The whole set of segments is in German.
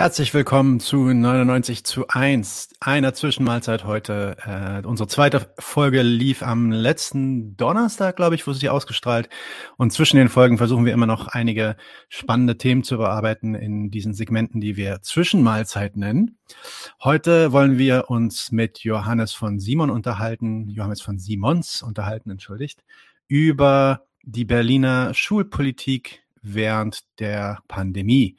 Herzlich willkommen zu 99 zu 1, einer Zwischenmahlzeit heute. Äh, unsere zweite Folge lief am letzten Donnerstag, glaube ich, wo sie ausgestrahlt. Und zwischen den Folgen versuchen wir immer noch einige spannende Themen zu bearbeiten in diesen Segmenten, die wir Zwischenmahlzeit nennen. Heute wollen wir uns mit Johannes von Simon unterhalten, Johannes von Simons unterhalten, entschuldigt, über die Berliner Schulpolitik während der Pandemie.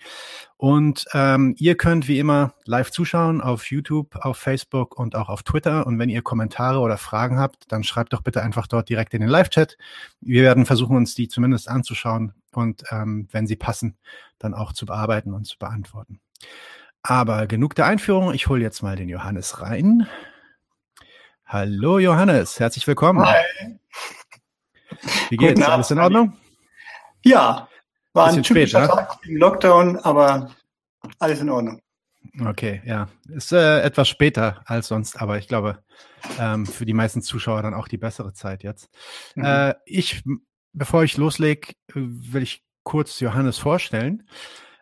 Und ähm, ihr könnt wie immer live zuschauen auf YouTube, auf Facebook und auch auf Twitter. Und wenn ihr Kommentare oder Fragen habt, dann schreibt doch bitte einfach dort direkt in den Live-Chat. Wir werden versuchen, uns die zumindest anzuschauen und ähm, wenn sie passen, dann auch zu bearbeiten und zu beantworten. Aber genug der Einführung. Ich hole jetzt mal den Johannes rein. Hallo Johannes, herzlich willkommen. Hi. Wie geht's? Alles in Ordnung? Ja, war ein typischer spät, ne? Tag im Lockdown, aber alles in Ordnung. Okay, ja. Ist äh, etwas später als sonst, aber ich glaube, ähm, für die meisten Zuschauer dann auch die bessere Zeit jetzt. Mhm. Äh, ich, bevor ich loslege, will ich kurz Johannes vorstellen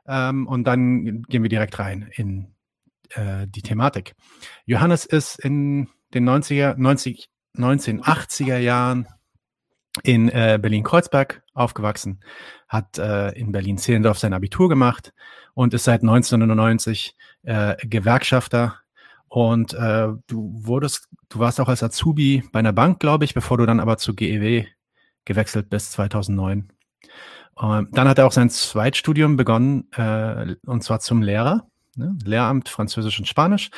ähm, und dann gehen wir direkt rein in äh, die Thematik. Johannes ist in den 90er, 90, 1980er Jahren in äh, Berlin-Kreuzberg aufgewachsen, hat äh, in Berlin-Zehlendorf sein Abitur gemacht und ist seit 1999 äh, Gewerkschafter. Und äh, du wurdest, du warst auch als Azubi bei einer Bank, glaube ich, bevor du dann aber zu GEW gewechselt bist 2009. Ähm, dann hat er auch sein Zweitstudium begonnen, äh, und zwar zum Lehrer, ne? Lehramt Französisch und Spanisch.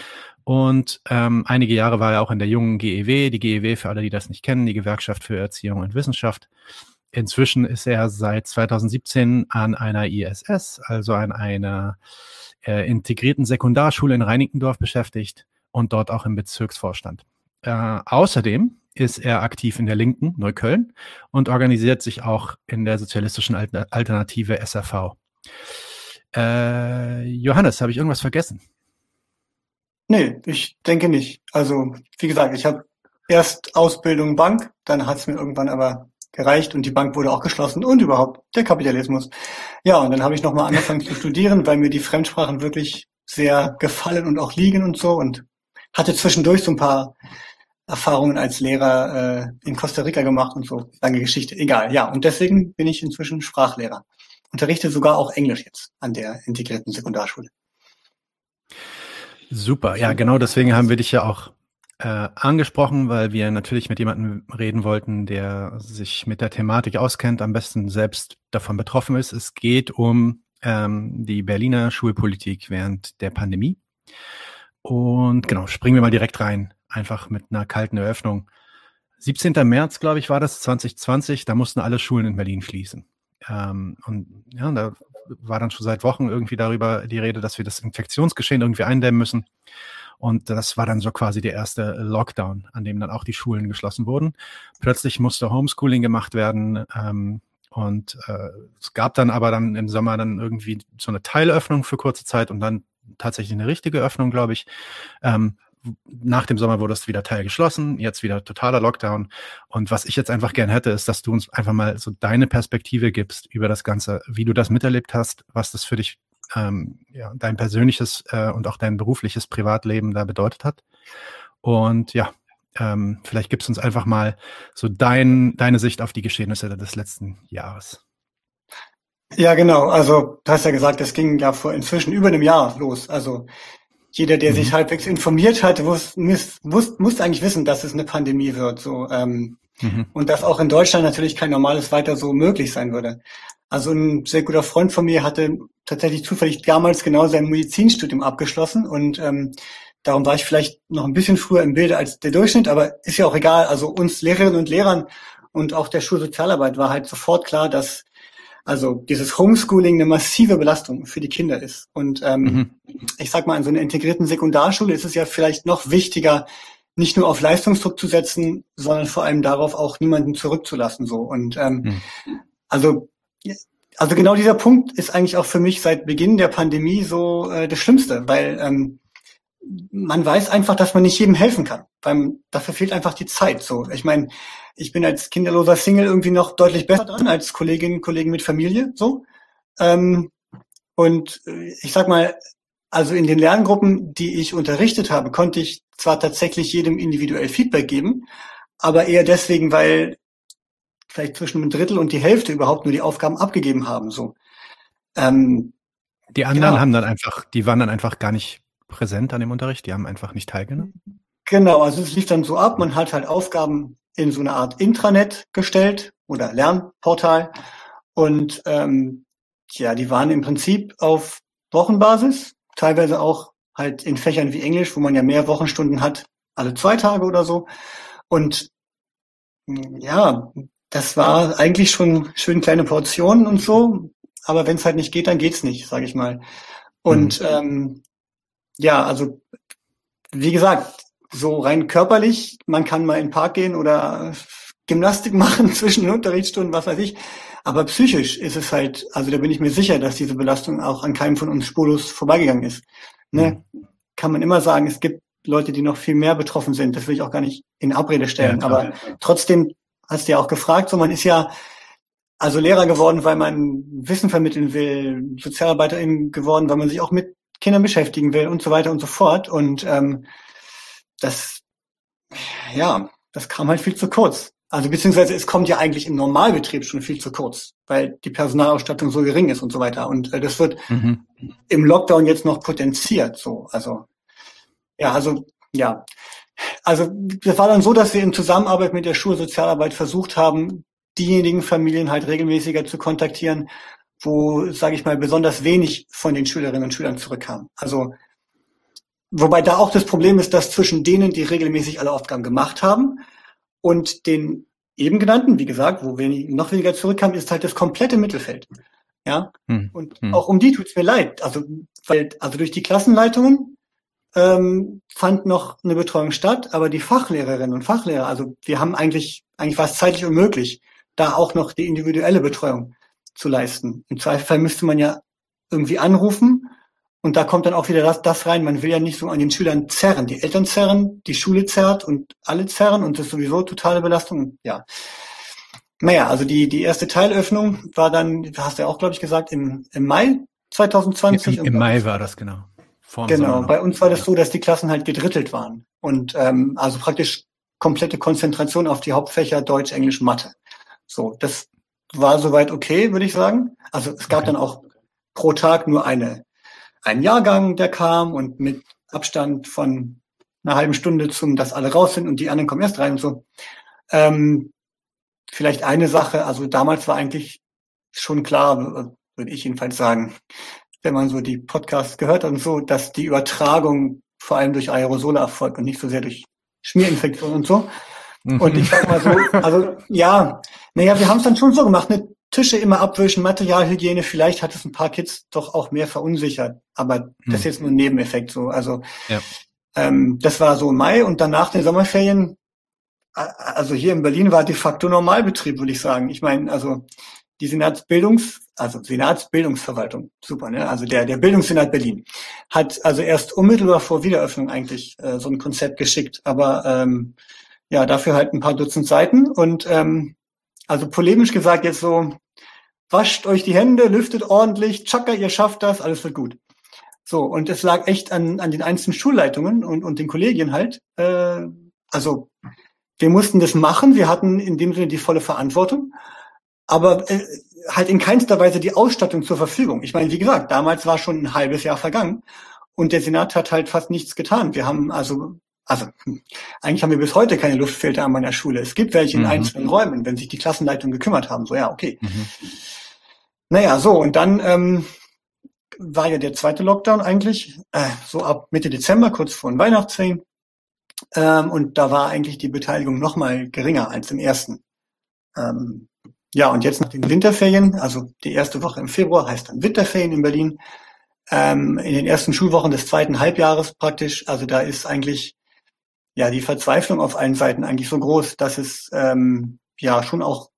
Und ähm, einige Jahre war er auch in der jungen GEW, die GEW für alle, die das nicht kennen, die Gewerkschaft für Erziehung und Wissenschaft. Inzwischen ist er seit 2017 an einer ISS, also an einer äh, integrierten Sekundarschule in Reinickendorf beschäftigt und dort auch im Bezirksvorstand. Äh, außerdem ist er aktiv in der Linken Neukölln und organisiert sich auch in der sozialistischen Alternative SRV. Äh, Johannes, habe ich irgendwas vergessen? Nee, ich denke nicht. Also, wie gesagt, ich habe erst Ausbildung Bank, dann hat es mir irgendwann aber gereicht und die Bank wurde auch geschlossen und überhaupt der Kapitalismus. Ja, und dann habe ich nochmal angefangen zu studieren, weil mir die Fremdsprachen wirklich sehr gefallen und auch liegen und so und hatte zwischendurch so ein paar Erfahrungen als Lehrer äh, in Costa Rica gemacht und so. Lange Geschichte. Egal, ja. Und deswegen bin ich inzwischen Sprachlehrer. Unterrichte sogar auch Englisch jetzt an der integrierten Sekundarschule. Super, ja, genau deswegen haben wir dich ja auch äh, angesprochen, weil wir natürlich mit jemandem reden wollten, der sich mit der Thematik auskennt, am besten selbst davon betroffen ist. Es geht um ähm, die Berliner Schulpolitik während der Pandemie. Und genau, springen wir mal direkt rein, einfach mit einer kalten Eröffnung. 17. März, glaube ich, war das 2020, da mussten alle Schulen in Berlin schließen. Ähm, und ja, da war dann schon seit Wochen irgendwie darüber die Rede, dass wir das Infektionsgeschehen irgendwie eindämmen müssen. Und das war dann so quasi der erste Lockdown, an dem dann auch die Schulen geschlossen wurden. Plötzlich musste Homeschooling gemacht werden. Ähm, und äh, es gab dann aber dann im Sommer dann irgendwie so eine Teilöffnung für kurze Zeit und dann tatsächlich eine richtige Öffnung, glaube ich. Ähm, nach dem Sommer wurde es wieder Teil geschlossen, jetzt wieder totaler Lockdown. Und was ich jetzt einfach gern hätte, ist, dass du uns einfach mal so deine Perspektive gibst über das Ganze, wie du das miterlebt hast, was das für dich, ähm, ja, dein persönliches äh, und auch dein berufliches Privatleben da bedeutet hat. Und ja, ähm, vielleicht gibst du uns einfach mal so dein, deine Sicht auf die Geschehnisse des letzten Jahres. Ja, genau. Also, du hast ja gesagt, es ging ja vor inzwischen über einem Jahr los. Also, jeder, der mhm. sich halbwegs informiert hat, muss, muss, muss eigentlich wissen, dass es eine Pandemie wird. So, ähm, mhm. Und dass auch in Deutschland natürlich kein normales weiter so möglich sein würde. Also ein sehr guter Freund von mir hatte tatsächlich zufällig damals genau sein Medizinstudium abgeschlossen und ähm, darum war ich vielleicht noch ein bisschen früher im Bilde als der Durchschnitt, aber ist ja auch egal. Also uns Lehrerinnen und Lehrern und auch der Schulsozialarbeit war halt sofort klar, dass also dieses Homeschooling eine massive Belastung für die Kinder ist. Und ähm, mhm. ich sag mal, an so einer integrierten Sekundarschule ist es ja vielleicht noch wichtiger, nicht nur auf Leistungsdruck zu setzen, sondern vor allem darauf auch niemanden zurückzulassen. So und ähm, mhm. also also genau dieser Punkt ist eigentlich auch für mich seit Beginn der Pandemie so äh, das Schlimmste, weil ähm, man weiß einfach, dass man nicht jedem helfen kann. Weil dafür fehlt einfach die Zeit. So, ich meine, ich bin als kinderloser Single irgendwie noch deutlich besser dran als Kolleginnen und Kollegen mit Familie. So. Ähm, und äh, ich sag mal, Also in den Lerngruppen, die ich unterrichtet habe, konnte ich zwar tatsächlich jedem individuell Feedback geben, aber eher deswegen, weil vielleicht zwischen einem Drittel und die Hälfte überhaupt nur die Aufgaben abgegeben haben. So. Ähm, die anderen genau. haben dann einfach, die waren dann einfach gar nicht präsent an dem Unterricht, die haben einfach nicht teilgenommen. Genau, also es lief dann so ab, man hat halt Aufgaben in so eine Art Intranet gestellt oder Lernportal und ähm, ja, die waren im Prinzip auf Wochenbasis, teilweise auch halt in Fächern wie Englisch, wo man ja mehr Wochenstunden hat, alle zwei Tage oder so. Und ja, das war eigentlich schon schön kleine Portionen und so, aber wenn es halt nicht geht, dann geht's nicht, sage ich mal. Und mhm. ähm, ja, also wie gesagt, so rein körperlich, man kann mal in den Park gehen oder Gymnastik machen zwischen den Unterrichtsstunden, was weiß ich. Aber psychisch ist es halt, also da bin ich mir sicher, dass diese Belastung auch an keinem von uns spurlos vorbeigegangen ist. Ne? Mhm. Kann man immer sagen, es gibt Leute, die noch viel mehr betroffen sind. Das will ich auch gar nicht in Abrede stellen. Ja, Aber trotzdem hast du ja auch gefragt, so man ist ja also Lehrer geworden, weil man Wissen vermitteln will, Sozialarbeiterin geworden, weil man sich auch mit Kindern beschäftigen will und so weiter und so fort. Und ähm, das, ja, das kam halt viel zu kurz. Also beziehungsweise es kommt ja eigentlich im Normalbetrieb schon viel zu kurz, weil die Personalausstattung so gering ist und so weiter. Und äh, das wird mhm. im Lockdown jetzt noch potenziert. So, also ja, also ja, also das war dann so, dass wir in Zusammenarbeit mit der Schulsozialarbeit versucht haben, diejenigen Familien halt regelmäßiger zu kontaktieren, wo, sage ich mal, besonders wenig von den Schülerinnen und Schülern zurückkam. Also wobei da auch das Problem ist, dass zwischen denen, die regelmäßig alle Aufgaben gemacht haben, und den eben genannten, wie gesagt, wo wenig, noch weniger zurückkam, ist halt das komplette Mittelfeld. Ja, hm. und hm. auch um die tut's mir leid. Also, weil, also durch die Klassenleitungen ähm, fand noch eine Betreuung statt, aber die Fachlehrerinnen und Fachlehrer, also wir haben eigentlich, eigentlich war es zeitlich unmöglich, da auch noch die individuelle Betreuung zu leisten. Im Zweifelsfall müsste man ja irgendwie anrufen und da kommt dann auch wieder das, das rein, man will ja nicht so an den Schülern zerren. Die Eltern zerren, die Schule zerrt und alle zerren und das ist sowieso totale Belastung. Ja. Naja, also die, die erste Teilöffnung war dann, hast du ja auch, glaube ich, gesagt, im, im Mai 2020. Im, im Mai war das, genau. Vorm genau, bei uns war das so, dass die Klassen halt gedrittelt waren. Und ähm, also praktisch komplette Konzentration auf die Hauptfächer Deutsch, Englisch, Mathe. So, das war soweit okay, würde ich sagen. Also es gab dann auch pro Tag nur eine ein Jahrgang, der kam und mit Abstand von einer halben Stunde zum, dass alle raus sind und die anderen kommen erst rein und so. Ähm, vielleicht eine Sache, also damals war eigentlich schon klar, würde ich jedenfalls sagen, wenn man so die Podcasts gehört hat und so, dass die Übertragung vor allem durch Aerosole erfolgt und nicht so sehr durch Schmierinfektion und so. Und ich sag mal so, also ja, naja, wir haben es dann schon so gemacht, ne? Tische immer abwischen, Materialhygiene, vielleicht hat es ein paar Kids doch auch mehr verunsichert. Aber hm. das ist jetzt nur ein Nebeneffekt so. Also ja. ähm, das war so im Mai und dann nach den Sommerferien, also hier in Berlin war de facto Normalbetrieb, würde ich sagen. Ich meine, also die Senatsbildungs, also Senatsbildungsverwaltung, super, ne? Also der, der Bildungssenat Berlin hat also erst unmittelbar vor Wiederöffnung eigentlich äh, so ein Konzept geschickt, aber ähm, ja, dafür halt ein paar Dutzend Seiten und ähm, also polemisch gesagt jetzt so, wascht euch die Hände, lüftet ordentlich, tschakka, ihr schafft das, alles wird gut. So, und es lag echt an, an den einzelnen Schulleitungen und, und den Kollegien halt. Äh, also wir mussten das machen, wir hatten in dem Sinne die volle Verantwortung, aber äh, halt in keinster Weise die Ausstattung zur Verfügung. Ich meine, wie gesagt, damals war schon ein halbes Jahr vergangen und der Senat hat halt fast nichts getan. Wir haben also also eigentlich haben wir bis heute keine Luftfilter an meiner Schule. Es gibt welche in mhm. einzelnen Räumen, wenn sich die Klassenleitungen gekümmert haben. So, ja, okay. Mhm. Naja, so, und dann ähm, war ja der zweite Lockdown eigentlich, äh, so ab Mitte Dezember, kurz vor den Weihnachtsferien. Ähm, und da war eigentlich die Beteiligung noch mal geringer als im ersten. Ähm, ja, und jetzt nach den Winterferien, also die erste Woche im Februar heißt dann Winterferien in Berlin, ähm, in den ersten Schulwochen des zweiten Halbjahres praktisch, also da ist eigentlich ja die Verzweiflung auf allen Seiten eigentlich so groß, dass es ähm, ja schon auch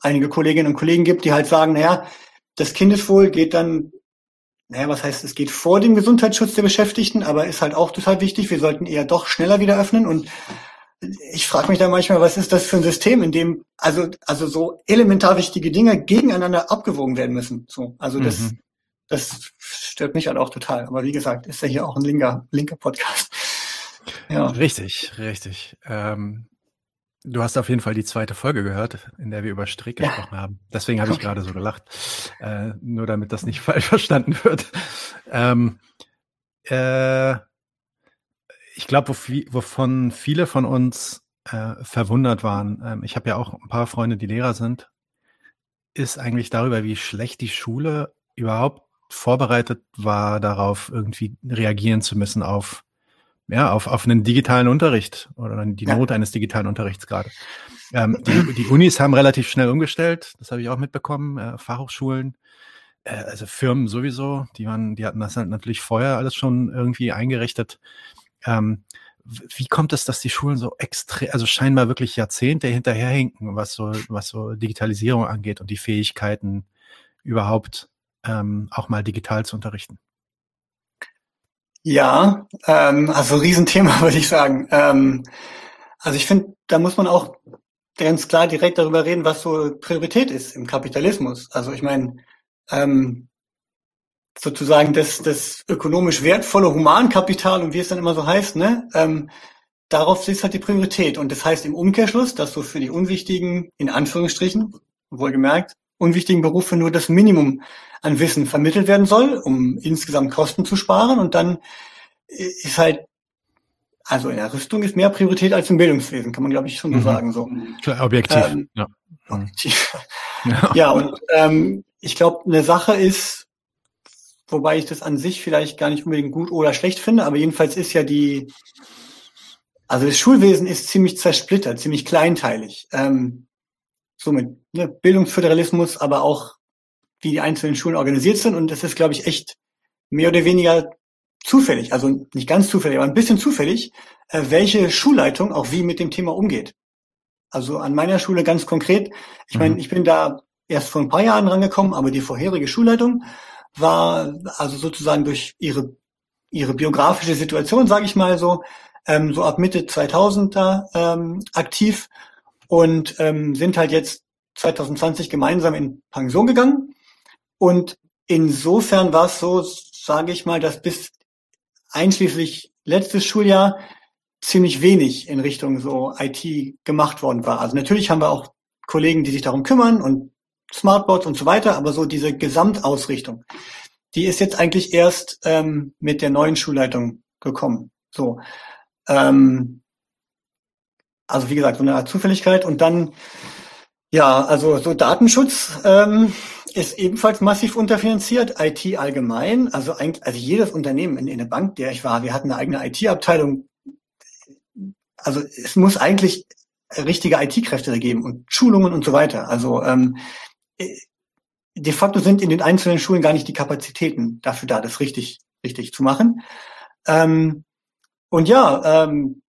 einige Kolleginnen und Kollegen gibt, die halt sagen, naja, das Kindeswohl geht dann, naja, was heißt, es geht vor dem Gesundheitsschutz der Beschäftigten, aber ist halt auch total wichtig. Wir sollten eher doch schneller wieder öffnen und ich frage mich da manchmal, was ist das für ein System, in dem also also so elementar wichtige Dinge gegeneinander abgewogen werden müssen. So, also das mhm. das stört mich halt auch total. Aber wie gesagt, ist ja hier auch ein linker, linker Podcast. Ja. Richtig, richtig. Ähm, du hast auf jeden Fall die zweite Folge gehört, in der wir über Strick ja. gesprochen haben. Deswegen habe ich okay. gerade so gelacht. Äh, nur damit das nicht falsch verstanden wird. Ähm, äh, ich glaube, wovon viele von uns äh, verwundert waren, ähm, ich habe ja auch ein paar Freunde, die Lehrer sind, ist eigentlich darüber, wie schlecht die Schule überhaupt vorbereitet war, darauf irgendwie reagieren zu müssen auf ja, auf, auf einen digitalen Unterricht oder die Not ja. eines digitalen Unterrichts gerade. Ähm, die, die Unis haben relativ schnell umgestellt, das habe ich auch mitbekommen, äh, Fachhochschulen, äh, also Firmen sowieso, die waren, die hatten das halt natürlich vorher alles schon irgendwie eingerichtet. Ähm, wie kommt es, dass die Schulen so extrem, also scheinbar wirklich Jahrzehnte hinterherhinken, was so, was so Digitalisierung angeht und die Fähigkeiten überhaupt ähm, auch mal digital zu unterrichten? Ja, ähm, also Riesenthema würde ich sagen. Ähm, also ich finde, da muss man auch ganz klar direkt darüber reden, was so Priorität ist im Kapitalismus. Also ich meine, ähm, sozusagen das, das ökonomisch wertvolle Humankapital und wie es dann immer so heißt, ne, ähm, darauf ist halt die Priorität. Und das heißt im Umkehrschluss, dass so für die unwichtigen, in Anführungsstrichen, wohlgemerkt, unwichtigen Berufe nur das Minimum an Wissen vermittelt werden soll, um insgesamt Kosten zu sparen. Und dann ist halt, also in der Rüstung ist mehr Priorität als im Bildungswesen, kann man glaube ich schon so mhm. sagen. So. Objektiv. Ähm, ja. objektiv. Ja. ja, und ähm, ich glaube, eine Sache ist, wobei ich das an sich vielleicht gar nicht unbedingt gut oder schlecht finde, aber jedenfalls ist ja die, also das Schulwesen ist ziemlich zersplittert, ziemlich kleinteilig. Ähm, so mit ne, Bildungsföderalismus, aber auch wie die einzelnen Schulen organisiert sind. Und das ist, glaube ich, echt mehr oder weniger zufällig, also nicht ganz zufällig, aber ein bisschen zufällig, äh, welche Schulleitung auch wie mit dem Thema umgeht. Also an meiner Schule ganz konkret, ich meine, mhm. ich bin da erst vor ein paar Jahren rangekommen, aber die vorherige Schulleitung war also sozusagen durch ihre ihre biografische Situation, sage ich mal so, ähm, so ab Mitte 2000er ähm, aktiv und ähm, sind halt jetzt 2020 gemeinsam in Pension gegangen. Und insofern war es so, sage ich mal, dass bis einschließlich letztes Schuljahr ziemlich wenig in Richtung so IT gemacht worden war. Also natürlich haben wir auch Kollegen, die sich darum kümmern und Smartboards und so weiter, aber so diese Gesamtausrichtung, die ist jetzt eigentlich erst ähm, mit der neuen Schulleitung gekommen. So, ähm, also wie gesagt, so eine Art Zufälligkeit und dann ja, also so Datenschutz ähm, ist ebenfalls massiv unterfinanziert, IT allgemein, also eigentlich, also jedes Unternehmen in, in der Bank, der ich war, wir hatten eine eigene IT-Abteilung. Also es muss eigentlich richtige IT-Kräfte geben und Schulungen und so weiter. Also ähm, de facto sind in den einzelnen Schulen gar nicht die Kapazitäten dafür da, das richtig, richtig zu machen. Ähm, und ja, ähm,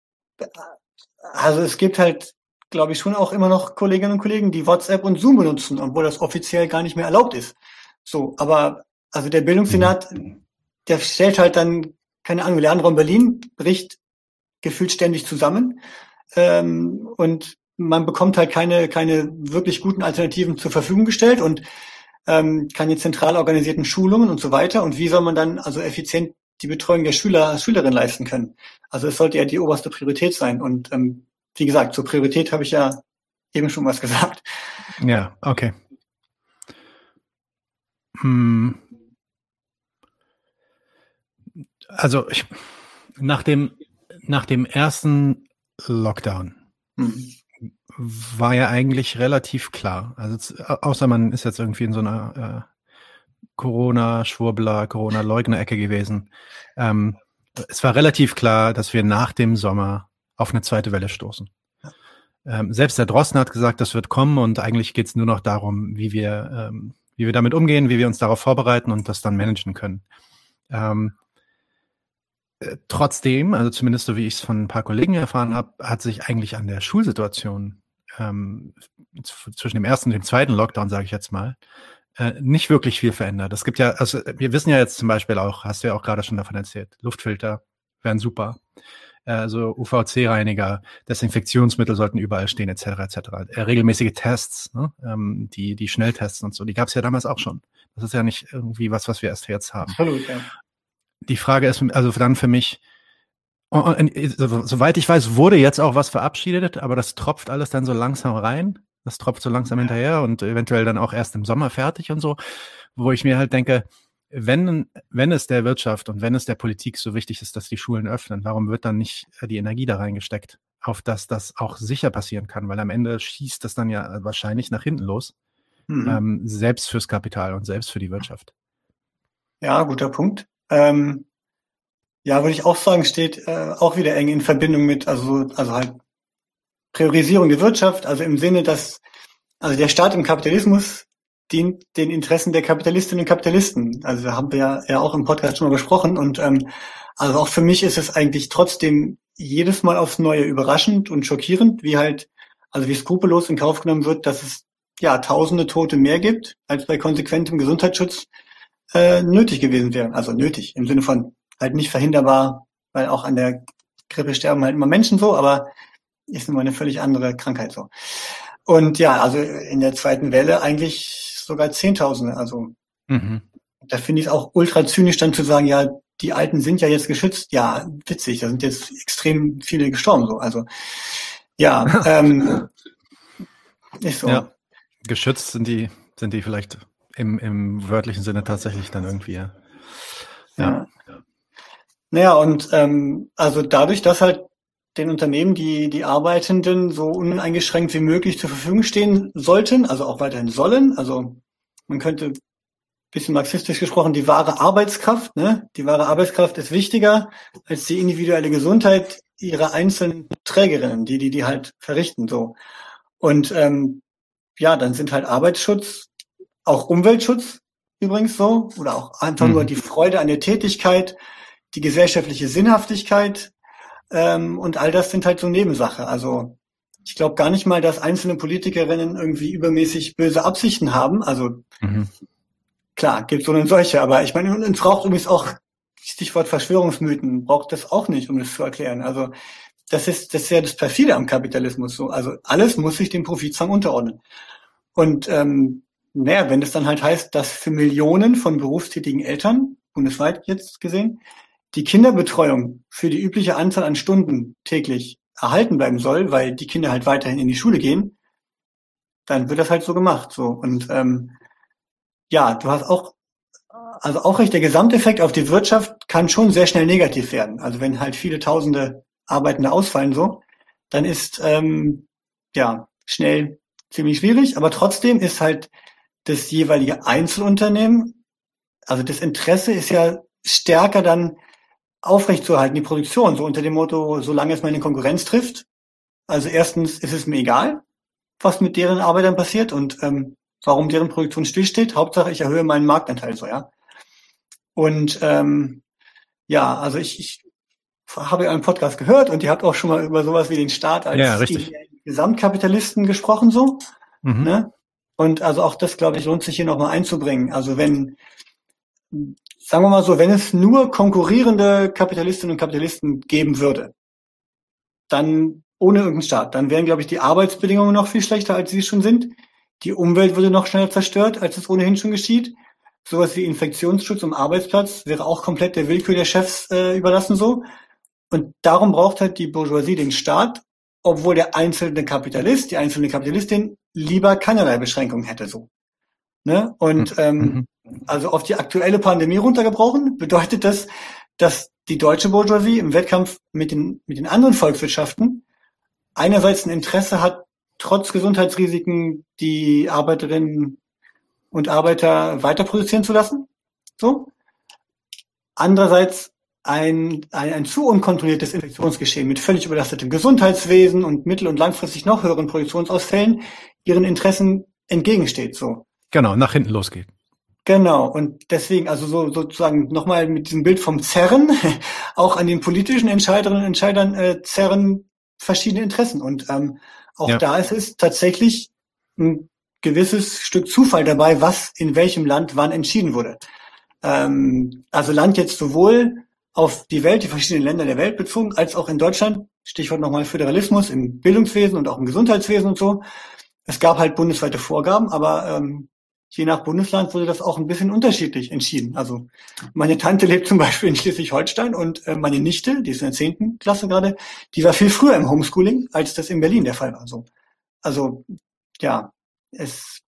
also es gibt halt, glaube ich, schon auch immer noch Kolleginnen und Kollegen, die WhatsApp und Zoom benutzen, obwohl das offiziell gar nicht mehr erlaubt ist. So, aber also der Bildungssenat, der stellt halt dann, keine Ahnung, Lernraum Berlin bricht gefühlt ständig zusammen. Ähm, und man bekommt halt keine, keine wirklich guten Alternativen zur Verfügung gestellt und ähm, keine zentral organisierten Schulungen und so weiter. Und wie soll man dann also effizient die Betreuung der Schüler, Schülerin leisten können? Also es sollte ja die oberste Priorität sein. Und ähm, wie gesagt, zur Priorität habe ich ja eben schon was gesagt. Ja, okay. Hm. Also ich, nach dem nach dem ersten Lockdown hm war ja eigentlich relativ klar. Also außer man ist jetzt irgendwie in so einer äh, Corona-Schwurbler, Corona-Leugner-Ecke gewesen. Ähm, es war relativ klar, dass wir nach dem Sommer auf eine zweite Welle stoßen. Ähm, selbst der Drossen hat gesagt, das wird kommen und eigentlich geht es nur noch darum, wie wir, ähm, wie wir damit umgehen, wie wir uns darauf vorbereiten und das dann managen können. Ähm, äh, trotzdem, also zumindest so wie ich es von ein paar Kollegen erfahren habe, hat sich eigentlich an der Schulsituation ähm, zwischen dem ersten und dem zweiten Lockdown, sage ich jetzt mal, äh, nicht wirklich viel verändert. Es gibt ja, also wir wissen ja jetzt zum Beispiel auch, hast du ja auch gerade schon davon erzählt, Luftfilter wären super. also UVC-Reiniger, Desinfektionsmittel sollten überall stehen, etc. etc. Äh, regelmäßige Tests, ne? ähm, die, die Schnelltests und so, die gab es ja damals auch schon. Das ist ja nicht irgendwie was, was wir erst jetzt haben. Absolut, ja. Die Frage ist also dann für mich, soweit ich weiß, wurde jetzt auch was verabschiedet, aber das tropft alles dann so langsam rein. Das tropft so langsam hinterher und eventuell dann auch erst im Sommer fertig und so, wo ich mir halt denke, wenn, wenn es der Wirtschaft und wenn es der Politik so wichtig ist, dass die Schulen öffnen, warum wird dann nicht die Energie da reingesteckt, auf dass das auch sicher passieren kann? Weil am Ende schießt das dann ja wahrscheinlich nach hinten los, mhm. ähm, selbst fürs Kapital und selbst für die Wirtschaft. Ja, guter Punkt. Ähm, ja, würde ich auch sagen, steht äh, auch wieder eng in Verbindung mit, also, also halt Priorisierung der Wirtschaft, also im Sinne, dass also der Staat im Kapitalismus dient den Interessen der Kapitalistinnen und Kapitalisten. Also haben wir ja, ja auch im Podcast schon mal besprochen. Und ähm, also auch für mich ist es eigentlich trotzdem jedes Mal aufs Neue überraschend und schockierend, wie halt, also wie skrupellos in Kauf genommen wird, dass es ja tausende Tote mehr gibt, als bei konsequentem Gesundheitsschutz äh, nötig gewesen wären. Also nötig im Sinne von halt nicht verhinderbar, weil auch an der Grippe sterben halt immer Menschen so, aber ist nun mal eine völlig andere Krankheit so. Und ja, also in der zweiten Welle eigentlich sogar Zehntausende. Also mhm. da finde ich es auch ultra zynisch dann zu sagen, ja, die Alten sind ja jetzt geschützt. Ja, witzig, da sind jetzt extrem viele gestorben. So, also ja, ähm, ist so. Ja, geschützt sind die, sind die vielleicht im, im wörtlichen Sinne tatsächlich dann irgendwie. Ja. ja. Naja, und ähm, also dadurch, dass halt den Unternehmen die, die Arbeitenden so uneingeschränkt wie möglich zur Verfügung stehen sollten, also auch weiterhin sollen. Also man könnte bisschen marxistisch gesprochen, die wahre Arbeitskraft, ne? Die wahre Arbeitskraft ist wichtiger als die individuelle Gesundheit ihrer einzelnen Trägerinnen, die, die, die halt verrichten, so. Und, ähm, ja, dann sind halt Arbeitsschutz, auch Umweltschutz übrigens so, oder auch einfach mhm. nur die Freude an der Tätigkeit, die gesellschaftliche Sinnhaftigkeit ähm, und all das sind halt so Nebensache. Also ich glaube gar nicht mal, dass einzelne Politikerinnen irgendwie übermäßig böse Absichten haben. Also mhm. klar, gibt so eine solche, aber ich meine, es braucht übrigens auch Stichwort Verschwörungsmythen, braucht das auch nicht, um das zu erklären. Also das ist, das ist ja das perfide am Kapitalismus so. Also alles muss sich dem Profitzwang unterordnen. Und ähm, naja, wenn es dann halt heißt, dass für Millionen von berufstätigen Eltern, bundesweit jetzt gesehen, die Kinderbetreuung für die übliche Anzahl an Stunden täglich erhalten bleiben soll, weil die Kinder halt weiterhin in die Schule gehen, dann wird das halt so gemacht. So und ähm, ja, du hast auch also auch recht, der Gesamteffekt auf die Wirtschaft kann schon sehr schnell negativ werden. Also wenn halt viele Tausende Arbeitende ausfallen so, dann ist ähm, ja schnell ziemlich schwierig. Aber trotzdem ist halt das jeweilige Einzelunternehmen, also das Interesse ist ja stärker dann aufrechtzuerhalten, die Produktion, so unter dem Motto, solange es meine Konkurrenz trifft. Also erstens ist es mir egal, was mit deren Arbeitern passiert und ähm, warum deren Produktion stillsteht. Hauptsache, ich erhöhe meinen Marktanteil so, ja. Und ähm, ja, also ich, ich habe einen Podcast gehört und ihr habt auch schon mal über sowas wie den Staat als ja, Gesamtkapitalisten gesprochen, so. Mhm. Ne? Und also auch das, glaube ich, lohnt sich hier nochmal einzubringen. Also wenn sagen wir mal so, wenn es nur konkurrierende Kapitalistinnen und Kapitalisten geben würde, dann ohne irgendeinen Staat, dann wären, glaube ich, die Arbeitsbedingungen noch viel schlechter, als sie schon sind. Die Umwelt würde noch schneller zerstört, als es ohnehin schon geschieht. Sowas wie Infektionsschutz am Arbeitsplatz wäre auch komplett der Willkür der Chefs äh, überlassen so. Und darum braucht halt die Bourgeoisie den Staat, obwohl der einzelne Kapitalist, die einzelne Kapitalistin lieber keinerlei Beschränkungen hätte so. Ne? Und hm. ähm, mhm. Also auf die aktuelle Pandemie runtergebrochen, bedeutet das, dass die deutsche Bourgeoisie im Wettkampf mit den, mit den anderen Volkswirtschaften einerseits ein Interesse hat, trotz Gesundheitsrisiken die Arbeiterinnen und Arbeiter weiter produzieren zu lassen. So. Andererseits ein, ein, ein zu unkontrolliertes Infektionsgeschehen mit völlig überlastetem Gesundheitswesen und mittel- und langfristig noch höheren Produktionsausfällen ihren Interessen entgegensteht. So. Genau, nach hinten losgeht. Genau, und deswegen, also so sozusagen nochmal mit diesem Bild vom Zerren, auch an den politischen Entscheiderinnen und Entscheidern äh, zerren verschiedene Interessen. Und ähm, auch ja. da ist es tatsächlich ein gewisses Stück Zufall dabei, was in welchem Land wann entschieden wurde. Ähm, also Land jetzt sowohl auf die Welt, die verschiedenen Länder der Welt bezogen, als auch in Deutschland. Stichwort nochmal Föderalismus im Bildungswesen und auch im Gesundheitswesen und so. Es gab halt bundesweite Vorgaben, aber ähm, je nach Bundesland wurde das auch ein bisschen unterschiedlich entschieden. Also meine Tante lebt zum Beispiel in Schleswig-Holstein und äh, meine Nichte, die ist in der zehnten Klasse gerade, die war viel früher im Homeschooling, als das in Berlin der Fall war. So. Also ja, es,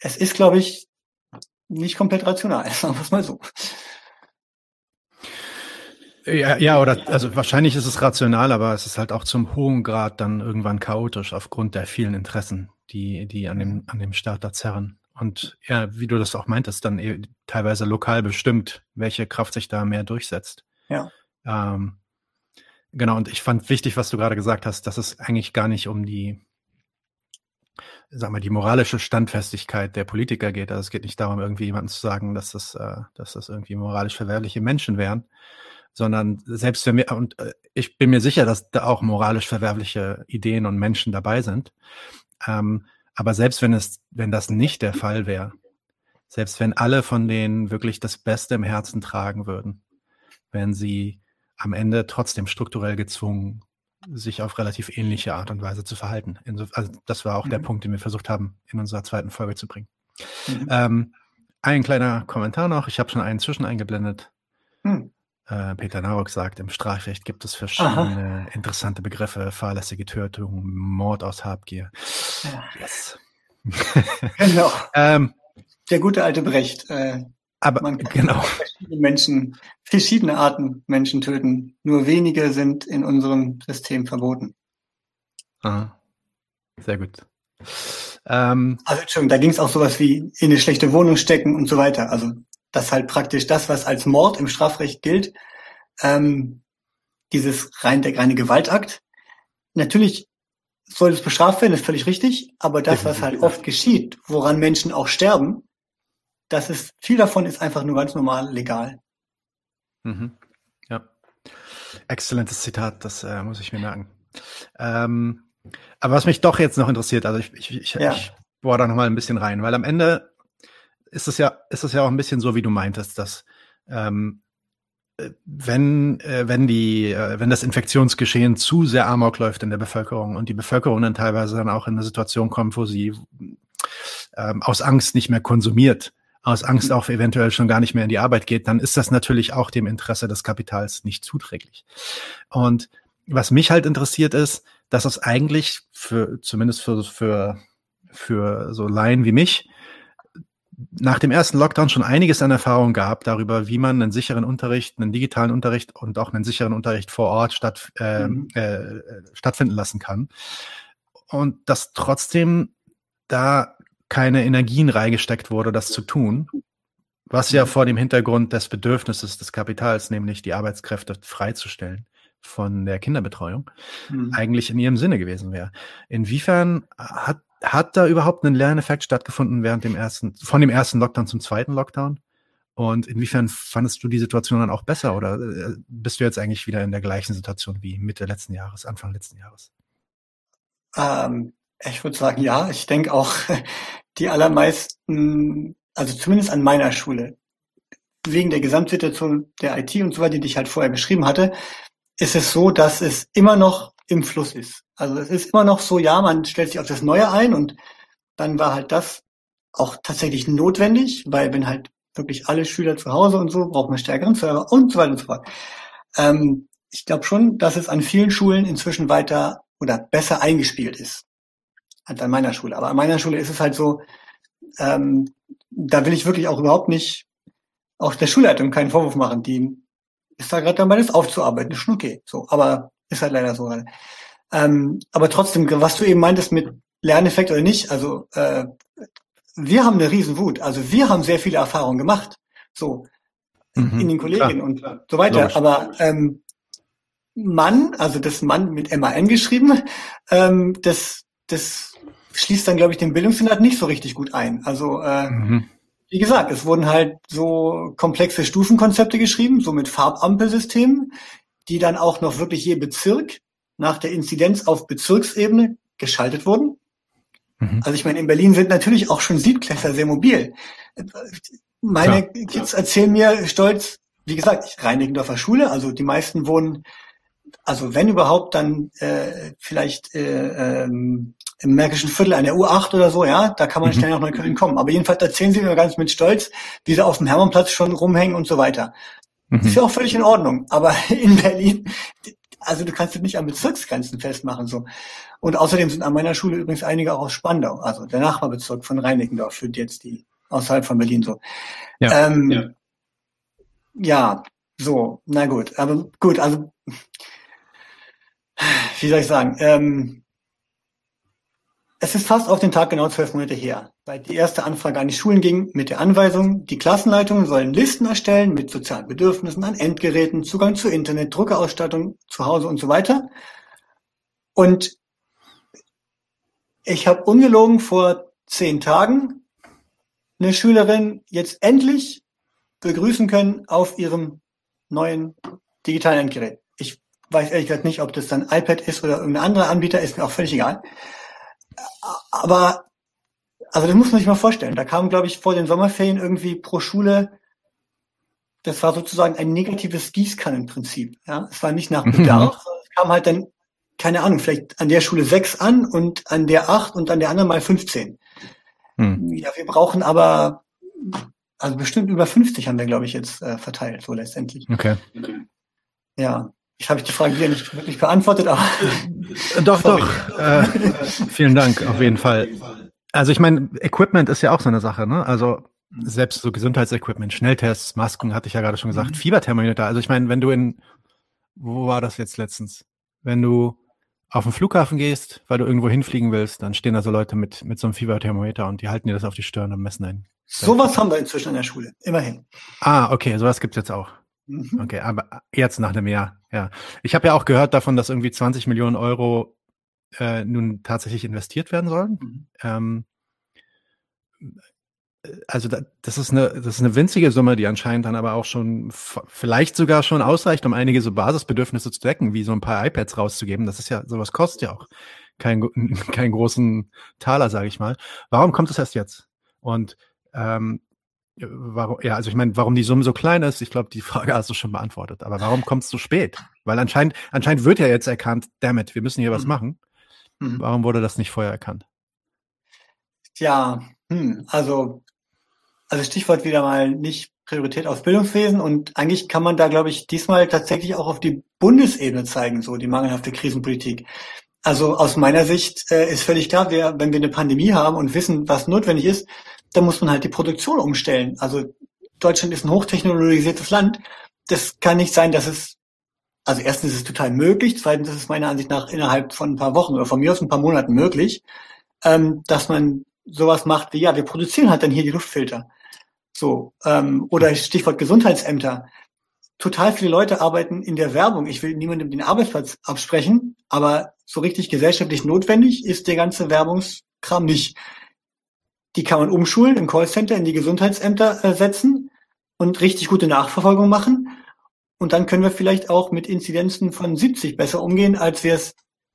es ist, glaube ich, nicht komplett rational, sagen wir es mal so. Ja, ja, oder also wahrscheinlich ist es rational, aber es ist halt auch zum hohen Grad dann irgendwann chaotisch aufgrund der vielen Interessen, die, die an dem, an dem Staat da zerren. Und ja, wie du das auch meintest, dann e teilweise lokal bestimmt, welche Kraft sich da mehr durchsetzt. Ja. Ähm, genau, und ich fand wichtig, was du gerade gesagt hast, dass es eigentlich gar nicht um die, sag mal, die moralische Standfestigkeit der Politiker geht. Also es geht nicht darum, irgendwie jemandem zu sagen, dass das, äh, dass das irgendwie moralisch verwerfliche Menschen wären, sondern selbst wenn wir, und äh, ich bin mir sicher, dass da auch moralisch verwerfliche Ideen und Menschen dabei sind. Ähm, aber selbst wenn es, wenn das nicht der Fall wäre, selbst wenn alle von denen wirklich das Beste im Herzen tragen würden, wären sie am Ende trotzdem strukturell gezwungen, sich auf relativ ähnliche Art und Weise zu verhalten. also das war auch mhm. der Punkt, den wir versucht haben, in unserer zweiten Folge zu bringen. Mhm. Ähm, ein kleiner Kommentar noch. Ich habe schon einen zwischen eingeblendet. Mhm. Äh, Peter Narok sagt, im Strafrecht gibt es verschiedene Aha. interessante Begriffe, fahrlässige Tötung, Mord aus Habgier. Ja. Yes. genau. ähm, Der gute alte Brecht. Äh, aber man kann genau. verschiedene Menschen, verschiedene Arten Menschen töten. Nur wenige sind in unserem System verboten. Aha. Sehr gut. Ähm, also Entschuldigung, da ging es auch sowas wie in eine schlechte Wohnung stecken und so weiter. Also dass halt praktisch das, was als Mord im Strafrecht gilt, ähm, dieses rein der reine Gewaltakt, natürlich soll es bestraft werden, ist völlig richtig, aber das, was halt oft geschieht, woran Menschen auch sterben, das ist, viel davon ist einfach nur ganz normal legal. Mhm. Ja. Exzellentes Zitat, das äh, muss ich mir merken. Ähm, aber was mich doch jetzt noch interessiert, also ich, ich, ich, ja. ich bohre da nochmal ein bisschen rein, weil am Ende ist es ja, ist es ja auch ein bisschen so, wie du meintest, dass ähm, äh, wenn, äh, wenn die, äh, wenn das Infektionsgeschehen zu sehr amok läuft in der Bevölkerung und die Bevölkerung dann teilweise dann auch in eine Situation kommt, wo sie ähm, aus Angst nicht mehr konsumiert, aus Angst auch eventuell schon gar nicht mehr in die Arbeit geht, dann ist das natürlich auch dem Interesse des Kapitals nicht zuträglich. Und was mich halt interessiert ist, dass es eigentlich für, zumindest für, für, für so Laien wie mich, nach dem ersten Lockdown schon einiges an Erfahrung gab darüber, wie man einen sicheren Unterricht, einen digitalen Unterricht und auch einen sicheren Unterricht vor Ort statt, äh, mhm. äh, stattfinden lassen kann. Und dass trotzdem da keine Energien reingesteckt wurde, das zu tun, was ja mhm. vor dem Hintergrund des Bedürfnisses des Kapitals, nämlich die Arbeitskräfte freizustellen von der Kinderbetreuung, mhm. eigentlich in ihrem Sinne gewesen wäre. Inwiefern hat hat da überhaupt ein Lerneffekt stattgefunden während dem ersten, von dem ersten Lockdown zum zweiten Lockdown? Und inwiefern fandest du die Situation dann auch besser oder äh, bist du jetzt eigentlich wieder in der gleichen Situation wie Mitte letzten Jahres, Anfang letzten Jahres? Ähm, ich würde sagen, ja. Ich denke auch, die allermeisten, also zumindest an meiner Schule, wegen der Gesamtsituation der IT und so weiter, die ich halt vorher beschrieben hatte, ist es so, dass es immer noch im Fluss ist. Also es ist immer noch so, ja, man stellt sich auf das Neue ein und dann war halt das auch tatsächlich notwendig, weil wenn halt wirklich alle Schüler zu Hause und so, braucht man stärkeren Server und so weiter und so fort. Ähm, ich glaube schon, dass es an vielen Schulen inzwischen weiter oder besser eingespielt ist als an meiner Schule. Aber an meiner Schule ist es halt so, ähm, da will ich wirklich auch überhaupt nicht auch der Schulleitung keinen Vorwurf machen. Die ist da gerade dabei, das aufzuarbeiten. Ist schon okay. So, aber ist halt leider so. Ähm, aber trotzdem, was du eben meintest mit Lerneffekt oder nicht, also äh, wir haben eine Riesenwut. Also wir haben sehr viele Erfahrungen gemacht, so mhm, in den Kolleginnen klar. und so weiter. Logisch. Aber ähm, Mann, also das Mann mit MAN geschrieben, ähm, das, das schließt dann, glaube ich, den Bildungssenat nicht so richtig gut ein. Also äh, mhm. wie gesagt, es wurden halt so komplexe Stufenkonzepte geschrieben, so mit Farbampelsystemen, die dann auch noch wirklich je Bezirk nach der Inzidenz auf Bezirksebene geschaltet wurden. Mhm. Also ich meine, in Berlin sind natürlich auch schon Siebtklässler sehr mobil. Meine Klar. Kids erzählen mir stolz, wie gesagt, Reinickendorfer Schule, also die meisten wohnen, also wenn überhaupt, dann äh, vielleicht äh, ähm, im Märkischen Viertel an der U8 oder so, ja, da kann man mhm. schnell nach Neukölln kommen. Aber jedenfalls erzählen sie mir ganz mit Stolz, wie sie auf dem Hermannplatz schon rumhängen und so weiter. Mhm. Ist ja auch völlig in Ordnung. Aber in Berlin, also du kannst es nicht an Bezirksgrenzen festmachen, so. Und außerdem sind an meiner Schule übrigens einige auch aus Spandau, also der Nachbarbezirk von Reinickendorf, für jetzt die außerhalb von Berlin so. Ja, ähm, ja. ja, so, na gut, aber gut, also wie soll ich sagen, ähm, es ist fast auf den Tag genau zwölf Monate her, weil die erste Anfrage an die Schulen ging mit der Anweisung, die Klassenleitungen sollen Listen erstellen mit sozialen Bedürfnissen an Endgeräten, Zugang zu Internet, Druckerausstattung zu Hause und so weiter. Und ich habe ungelogen vor zehn Tagen eine Schülerin jetzt endlich begrüßen können auf ihrem neuen digitalen Endgerät. Ich weiß ehrlich gesagt nicht, ob das dann iPad ist oder irgendein anderer Anbieter, ist mir auch völlig egal. Aber, also das muss man sich mal vorstellen. Da kam, glaube ich, vor den Sommerferien irgendwie pro Schule, das war sozusagen ein negatives Gießkannenprinzip. Ja, es war nicht nach. Bedarf, mhm. es kam halt dann, keine Ahnung, vielleicht an der Schule sechs an und an der acht und an der anderen mal 15. Mhm. Ja, wir brauchen aber, also bestimmt über 50 haben wir, glaube ich, jetzt äh, verteilt, so letztendlich. Okay. Ja. Ich habe die Frage wieder nicht wirklich beantwortet, aber. Doch, doch. Äh, vielen Dank, auf jeden Fall. Also ich meine, Equipment ist ja auch so eine Sache, ne? Also selbst so Gesundheitsequipment, Schnelltests, Masken, hatte ich ja gerade schon gesagt, mhm. Fieberthermometer. Also ich meine, wenn du in, wo war das jetzt letztens? Wenn du auf den Flughafen gehst, weil du irgendwo hinfliegen willst, dann stehen da so Leute mit, mit so einem Fieberthermometer und die halten dir das auf die Stirn und messen ein. Sowas haben wir inzwischen in der Schule, immerhin. Ah, okay, sowas gibt's jetzt auch. Mhm. Okay, aber jetzt nach einem Jahr, ja. Ich habe ja auch gehört davon, dass irgendwie 20 Millionen Euro äh, nun tatsächlich investiert werden sollen. Mhm. Ähm, also da, das ist eine das ist eine winzige Summe, die anscheinend dann aber auch schon vielleicht sogar schon ausreicht, um einige so Basisbedürfnisse zu decken, wie so ein paar iPads rauszugeben. Das ist ja sowas kostet ja auch keinen keinen großen Taler, sage ich mal. Warum kommt es erst jetzt? Und ähm, Warum, ja, also ich meine, warum die Summe so klein ist, ich glaube, die Frage hast du schon beantwortet. Aber warum kommt es so spät? Weil anscheinend, anscheinend wird ja jetzt erkannt, damit, wir müssen hier was mhm. machen. Mhm. Warum wurde das nicht vorher erkannt? Ja, hm, also, also Stichwort wieder mal nicht Priorität aufs Bildungswesen und eigentlich kann man da, glaube ich, diesmal tatsächlich auch auf die Bundesebene zeigen, so die mangelhafte Krisenpolitik. Also aus meiner Sicht äh, ist völlig klar, wir, wenn wir eine Pandemie haben und wissen, was notwendig ist, da muss man halt die Produktion umstellen. Also Deutschland ist ein hochtechnologisiertes Land. Das kann nicht sein, dass es, also erstens ist es total möglich, zweitens ist es meiner Ansicht nach innerhalb von ein paar Wochen oder von mir aus ein paar Monaten möglich, ähm, dass man sowas macht wie, ja, wir produzieren halt dann hier die Luftfilter. So, ähm, oder Stichwort Gesundheitsämter. Total viele Leute arbeiten in der Werbung. Ich will niemandem den Arbeitsplatz absprechen, aber so richtig gesellschaftlich notwendig ist der ganze Werbungskram nicht. Die kann man umschulen im Callcenter in die Gesundheitsämter äh, setzen und richtig gute Nachverfolgung machen. Und dann können wir vielleicht auch mit Inzidenzen von 70 besser umgehen, als wir es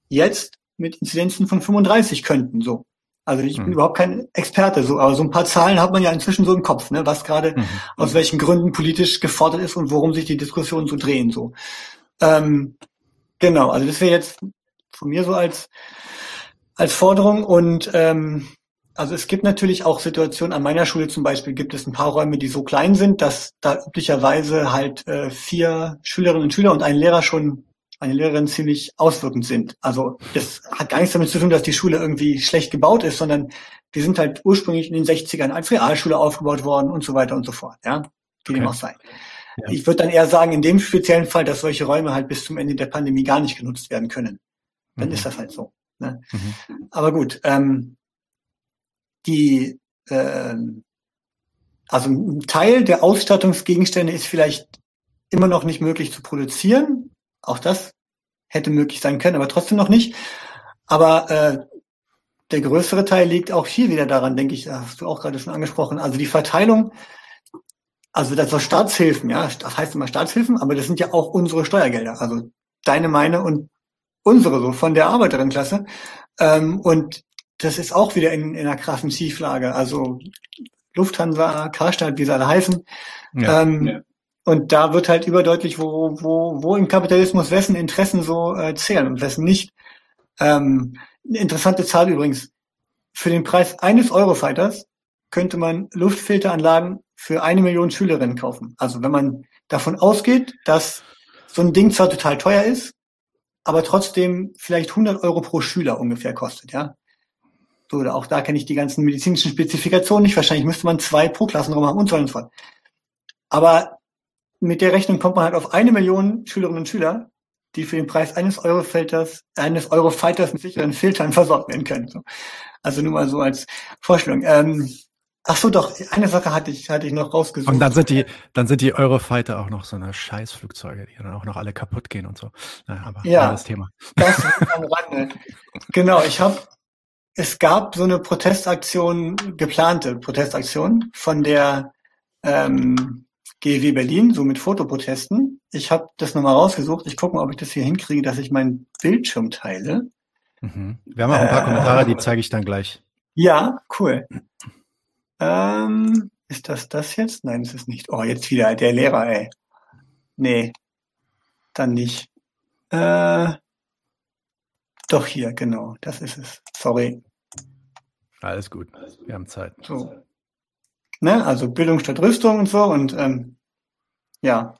jetzt mit Inzidenzen von 35 könnten. So. Also ich bin mhm. überhaupt kein Experte, so, aber so ein paar Zahlen hat man ja inzwischen so im Kopf, ne, was gerade mhm. aus welchen Gründen politisch gefordert ist und worum sich die Diskussionen so drehen. So. Ähm, genau, also das wäre jetzt von mir so als als Forderung und ähm, also es gibt natürlich auch Situationen, an meiner Schule zum Beispiel gibt es ein paar Räume, die so klein sind, dass da üblicherweise halt äh, vier Schülerinnen und Schüler und ein Lehrer schon, eine Lehrerin ziemlich auswirkend sind. Also das hat gar nichts damit zu tun, dass die Schule irgendwie schlecht gebaut ist, sondern die sind halt ursprünglich in den 60ern als Realschule aufgebaut worden und so weiter und so fort. Ja, wie okay. dem auch sei. Ja. Ich würde dann eher sagen, in dem speziellen Fall, dass solche Räume halt bis zum Ende der Pandemie gar nicht genutzt werden können. Dann mhm. ist das halt so. Ne? Mhm. Aber gut, ähm, die, äh, also ein Teil der Ausstattungsgegenstände ist vielleicht immer noch nicht möglich zu produzieren. Auch das hätte möglich sein können, aber trotzdem noch nicht. Aber äh, der größere Teil liegt auch hier wieder daran, denke ich, hast du auch gerade schon angesprochen. Also die Verteilung, also das war Staatshilfen, ja, das heißt immer Staatshilfen, aber das sind ja auch unsere Steuergelder, also deine, meine und unsere so von der Arbeiterinnenklasse. Ähm, und das ist auch wieder in, in einer krassen Schieflage. Also Lufthansa, Karstadt, wie sie alle heißen, ja, ähm, ja. und da wird halt überdeutlich, wo, wo, wo im Kapitalismus wessen Interessen so äh, zählen und wessen nicht. Ähm, eine interessante Zahl übrigens. Für den Preis eines Eurofighters könnte man Luftfilteranlagen für eine Million Schülerinnen kaufen. Also wenn man davon ausgeht, dass so ein Ding zwar total teuer ist, aber trotzdem vielleicht 100 Euro pro Schüler ungefähr kostet, ja. So, oder auch da kenne ich die ganzen medizinischen Spezifikationen nicht. Wahrscheinlich müsste man zwei pro Klassenraum haben und so und so fort. Aber mit der Rechnung kommt man halt auf eine Million Schülerinnen und Schüler, die für den Preis eines Eurofilters, eines Eurofighters mit sicheren Filtern versorgt werden können. So. Also nur mal so als Vorstellung. Ähm, ach so, doch, eine Sache hatte ich, hatte ich noch rausgesucht. Und dann sind die, dann sind die Eurofighter auch noch so eine Scheißflugzeuge, die dann auch noch alle kaputt gehen und so. Naja, aber ja, das Thema. Das ist am Rande. genau, ich habe, es gab so eine Protestaktion, geplante Protestaktion von der ähm, GW Berlin, so mit Fotoprotesten. Ich habe das nochmal rausgesucht. Ich gucke mal, ob ich das hier hinkriege, dass ich meinen Bildschirm teile. Mhm. Wir haben auch ein paar äh, Kommentare, die zeige ich dann gleich. Ja, cool. Ähm, ist das das jetzt? Nein, ist es nicht. Oh, jetzt wieder der Lehrer, ey. Nee, dann nicht. Äh, doch hier, genau, das ist es. Sorry. Alles gut, wir haben Zeit. So. Ne? Also Bildung statt Rüstung und so. Und ähm, ja,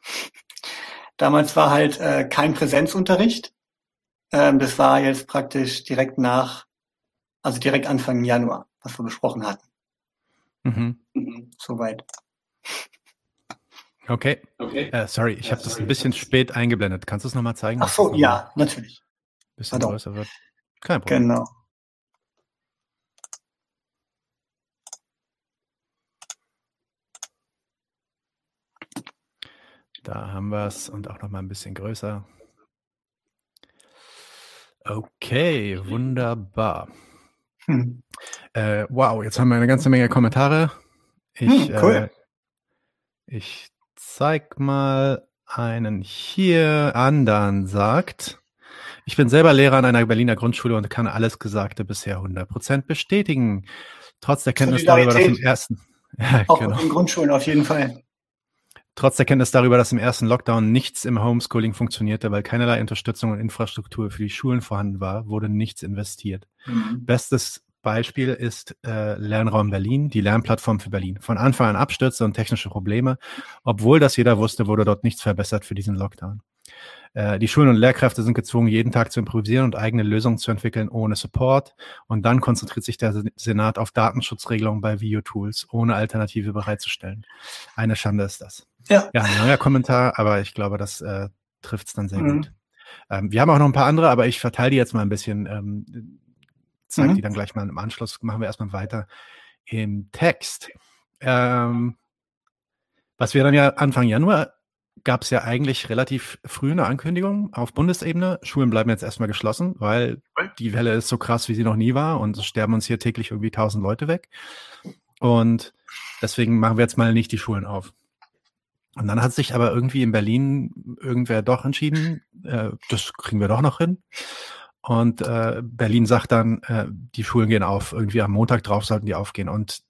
damals war halt äh, kein Präsenzunterricht. Ähm, das war jetzt praktisch direkt nach, also direkt Anfang Januar, was wir besprochen hatten. Mhm. Mhm, soweit. Okay. okay. Äh, sorry, ich habe das ein bisschen spät eingeblendet. Kannst du es nochmal zeigen? Ach so, ja, natürlich. Bisschen größer wird. Kein Problem. Genau. Da haben wir es und auch noch mal ein bisschen größer. Okay, wunderbar. Hm. Äh, wow, jetzt haben wir eine ganze Menge Kommentare. Ich, hm, cool. äh, ich zeig mal einen hier. Andern sagt, ich bin selber Lehrer an einer Berliner Grundschule und kann alles Gesagte bisher 100% bestätigen. Trotz der Kenntnis darüber, dass im ersten. Ja, auch genau. in Grundschulen auf jeden Fall. Trotz der Kenntnis darüber, dass im ersten Lockdown nichts im Homeschooling funktionierte, weil keinerlei Unterstützung und Infrastruktur für die Schulen vorhanden war, wurde nichts investiert. Mhm. Bestes Beispiel ist äh, Lernraum Berlin, die Lernplattform für Berlin. Von Anfang an Abstürze und technische Probleme. Obwohl das jeder wusste, wurde dort nichts verbessert für diesen Lockdown. Äh, die Schulen und Lehrkräfte sind gezwungen, jeden Tag zu improvisieren und eigene Lösungen zu entwickeln ohne Support. Und dann konzentriert sich der Senat auf Datenschutzregelungen bei Videotools, ohne Alternative bereitzustellen. Eine Schande ist das. Ja, ja ein neuer Kommentar, aber ich glaube, das äh, trifft es dann sehr mhm. gut. Ähm, wir haben auch noch ein paar andere, aber ich verteile die jetzt mal ein bisschen. Ähm, zeige mhm. die dann gleich mal im Anschluss. Machen wir erstmal weiter im Text. Ähm, was wir dann ja Anfang Januar gab es ja eigentlich relativ früh eine Ankündigung auf Bundesebene. Schulen bleiben jetzt erstmal geschlossen, weil die Welle ist so krass, wie sie noch nie war und es sterben uns hier täglich irgendwie tausend Leute weg. Und deswegen machen wir jetzt mal nicht die Schulen auf. Und dann hat sich aber irgendwie in Berlin irgendwer doch entschieden, äh, das kriegen wir doch noch hin. Und äh, Berlin sagt dann, äh, die Schulen gehen auf. Irgendwie am Montag drauf sollten die aufgehen. Und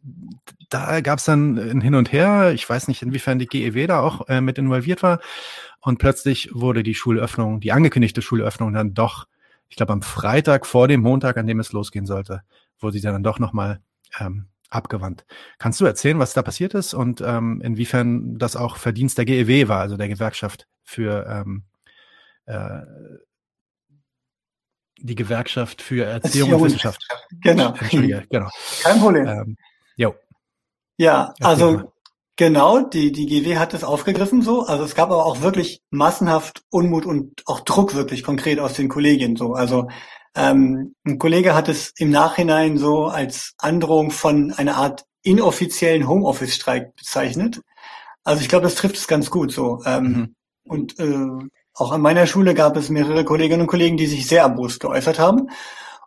da gab es dann ein Hin und Her. Ich weiß nicht, inwiefern die GEW da auch äh, mit involviert war. Und plötzlich wurde die Schulöffnung, die angekündigte Schulöffnung dann doch, ich glaube am Freitag vor dem Montag, an dem es losgehen sollte, wurde sie dann doch nochmal ähm, abgewandt. Kannst du erzählen, was da passiert ist und ähm, inwiefern das auch Verdienst der GEW war, also der Gewerkschaft für ähm, äh, die Gewerkschaft für Erziehung und Wissenschaft. Genau. Entschuldige, genau. Kein Problem. Ähm, jo. Ja, also genau, die, die GW hat es aufgegriffen so. Also es gab aber auch wirklich massenhaft Unmut und auch Druck wirklich konkret aus den Kollegien so. Also ähm, ein Kollege hat es im Nachhinein so als Androhung von einer Art inoffiziellen Homeoffice-Streik bezeichnet. Also ich glaube, das trifft es ganz gut so. Ähm, mhm. Und äh, auch an meiner Schule gab es mehrere Kolleginnen und Kollegen, die sich sehr erbost geäußert haben.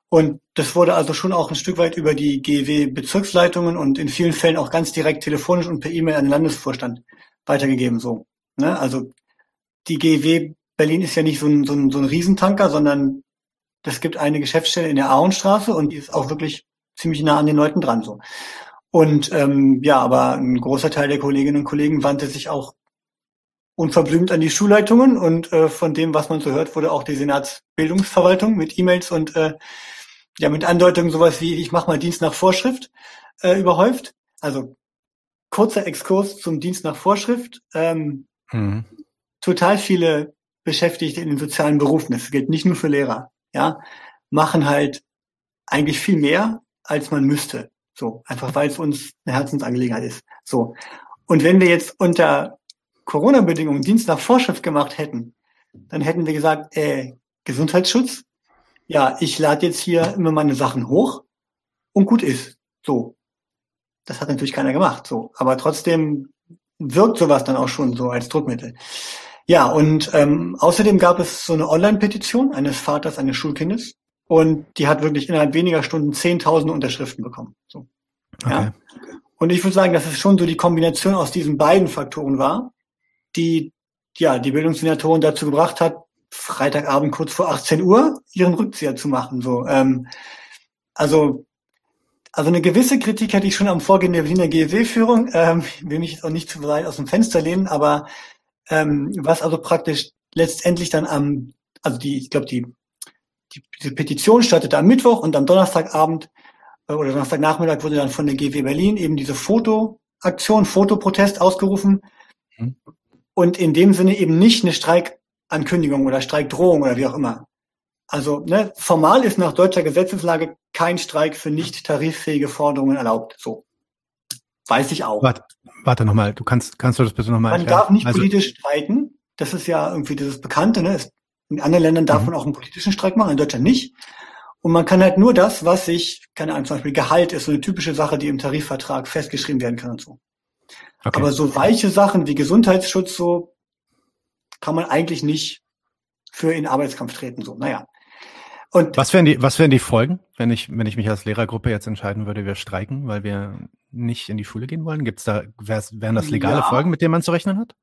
Und das wurde also schon auch ein Stück weit über die GW-Bezirksleitungen und in vielen Fällen auch ganz direkt telefonisch und per E-Mail an den Landesvorstand weitergegeben. So, ne? Also die GW Berlin ist ja nicht so ein, so ein, so ein Riesentanker, sondern es gibt eine Geschäftsstelle in der Ahrenstraße und die ist auch wirklich ziemlich nah an den Leuten dran. so. Und ähm, ja, aber ein großer Teil der Kolleginnen und Kollegen wandte sich auch unverblümt an die Schulleitungen und äh, von dem, was man so hört, wurde auch die Senatsbildungsverwaltung mit E-Mails und äh, ja mit Andeutungen sowas wie ich mache mal Dienst nach Vorschrift äh, überhäuft. Also kurzer Exkurs zum Dienst nach Vorschrift. Ähm, mhm. Total viele Beschäftigte in den sozialen Berufen, das gilt nicht nur für Lehrer, ja, machen halt eigentlich viel mehr, als man müsste. So, einfach weil es uns eine Herzensangelegenheit ist. So. Und wenn wir jetzt unter Corona-Bedingungen Dienst nach Vorschrift gemacht hätten, dann hätten wir gesagt, äh, Gesundheitsschutz, ja, ich lade jetzt hier immer meine Sachen hoch und gut ist. So. Das hat natürlich keiner gemacht, so. Aber trotzdem wirkt sowas dann auch schon so als Druckmittel. Ja, und ähm, außerdem gab es so eine Online-Petition eines Vaters eines Schulkindes und die hat wirklich innerhalb weniger Stunden 10.000 Unterschriften bekommen. So. Okay. Ja. Und ich würde sagen, dass es schon so die Kombination aus diesen beiden Faktoren war, die ja die Bildungssenatoren dazu gebracht hat, Freitagabend kurz vor 18 Uhr ihren Rückzieher zu machen. So, ähm, also also eine gewisse Kritik hätte ich schon am Vorgehen der Berliner GEW-Führung. Ähm, will mich jetzt auch nicht zu weit aus dem Fenster lehnen, aber ähm, was also praktisch letztendlich dann am, also die, ich glaube, die, die, die Petition startete am Mittwoch und am Donnerstagabend äh, oder Donnerstagnachmittag wurde dann von der GW Berlin eben diese Fotoaktion, Fotoprotest ausgerufen. Mhm und in dem Sinne eben nicht eine Streikankündigung oder Streikdrohung oder wie auch immer. Also ne, formal ist nach deutscher Gesetzeslage kein Streik für nicht tariffähige Forderungen erlaubt. So weiß ich auch. Warte, warte nochmal, du kannst, kannst du das bitte nochmal Man erklären? darf nicht also, politisch streiken. Das ist ja irgendwie dieses Bekannte. Ne? In anderen Ländern darf mhm. man auch einen politischen Streik machen, in Deutschland nicht. Und man kann halt nur das, was sich, keine Ahnung, zum Beispiel Gehalt ist so eine typische Sache, die im Tarifvertrag festgeschrieben werden kann und so. Okay. Aber so weiche Sachen wie Gesundheitsschutz, so kann man eigentlich nicht für in Arbeitskampf treten. So, naja. Und was wären die, was wären die Folgen, wenn ich, wenn ich mich als Lehrergruppe jetzt entscheiden würde, wir streiken, weil wir nicht in die Schule gehen wollen? Gibt's da, wären das legale ja. Folgen, mit denen man zu rechnen hat?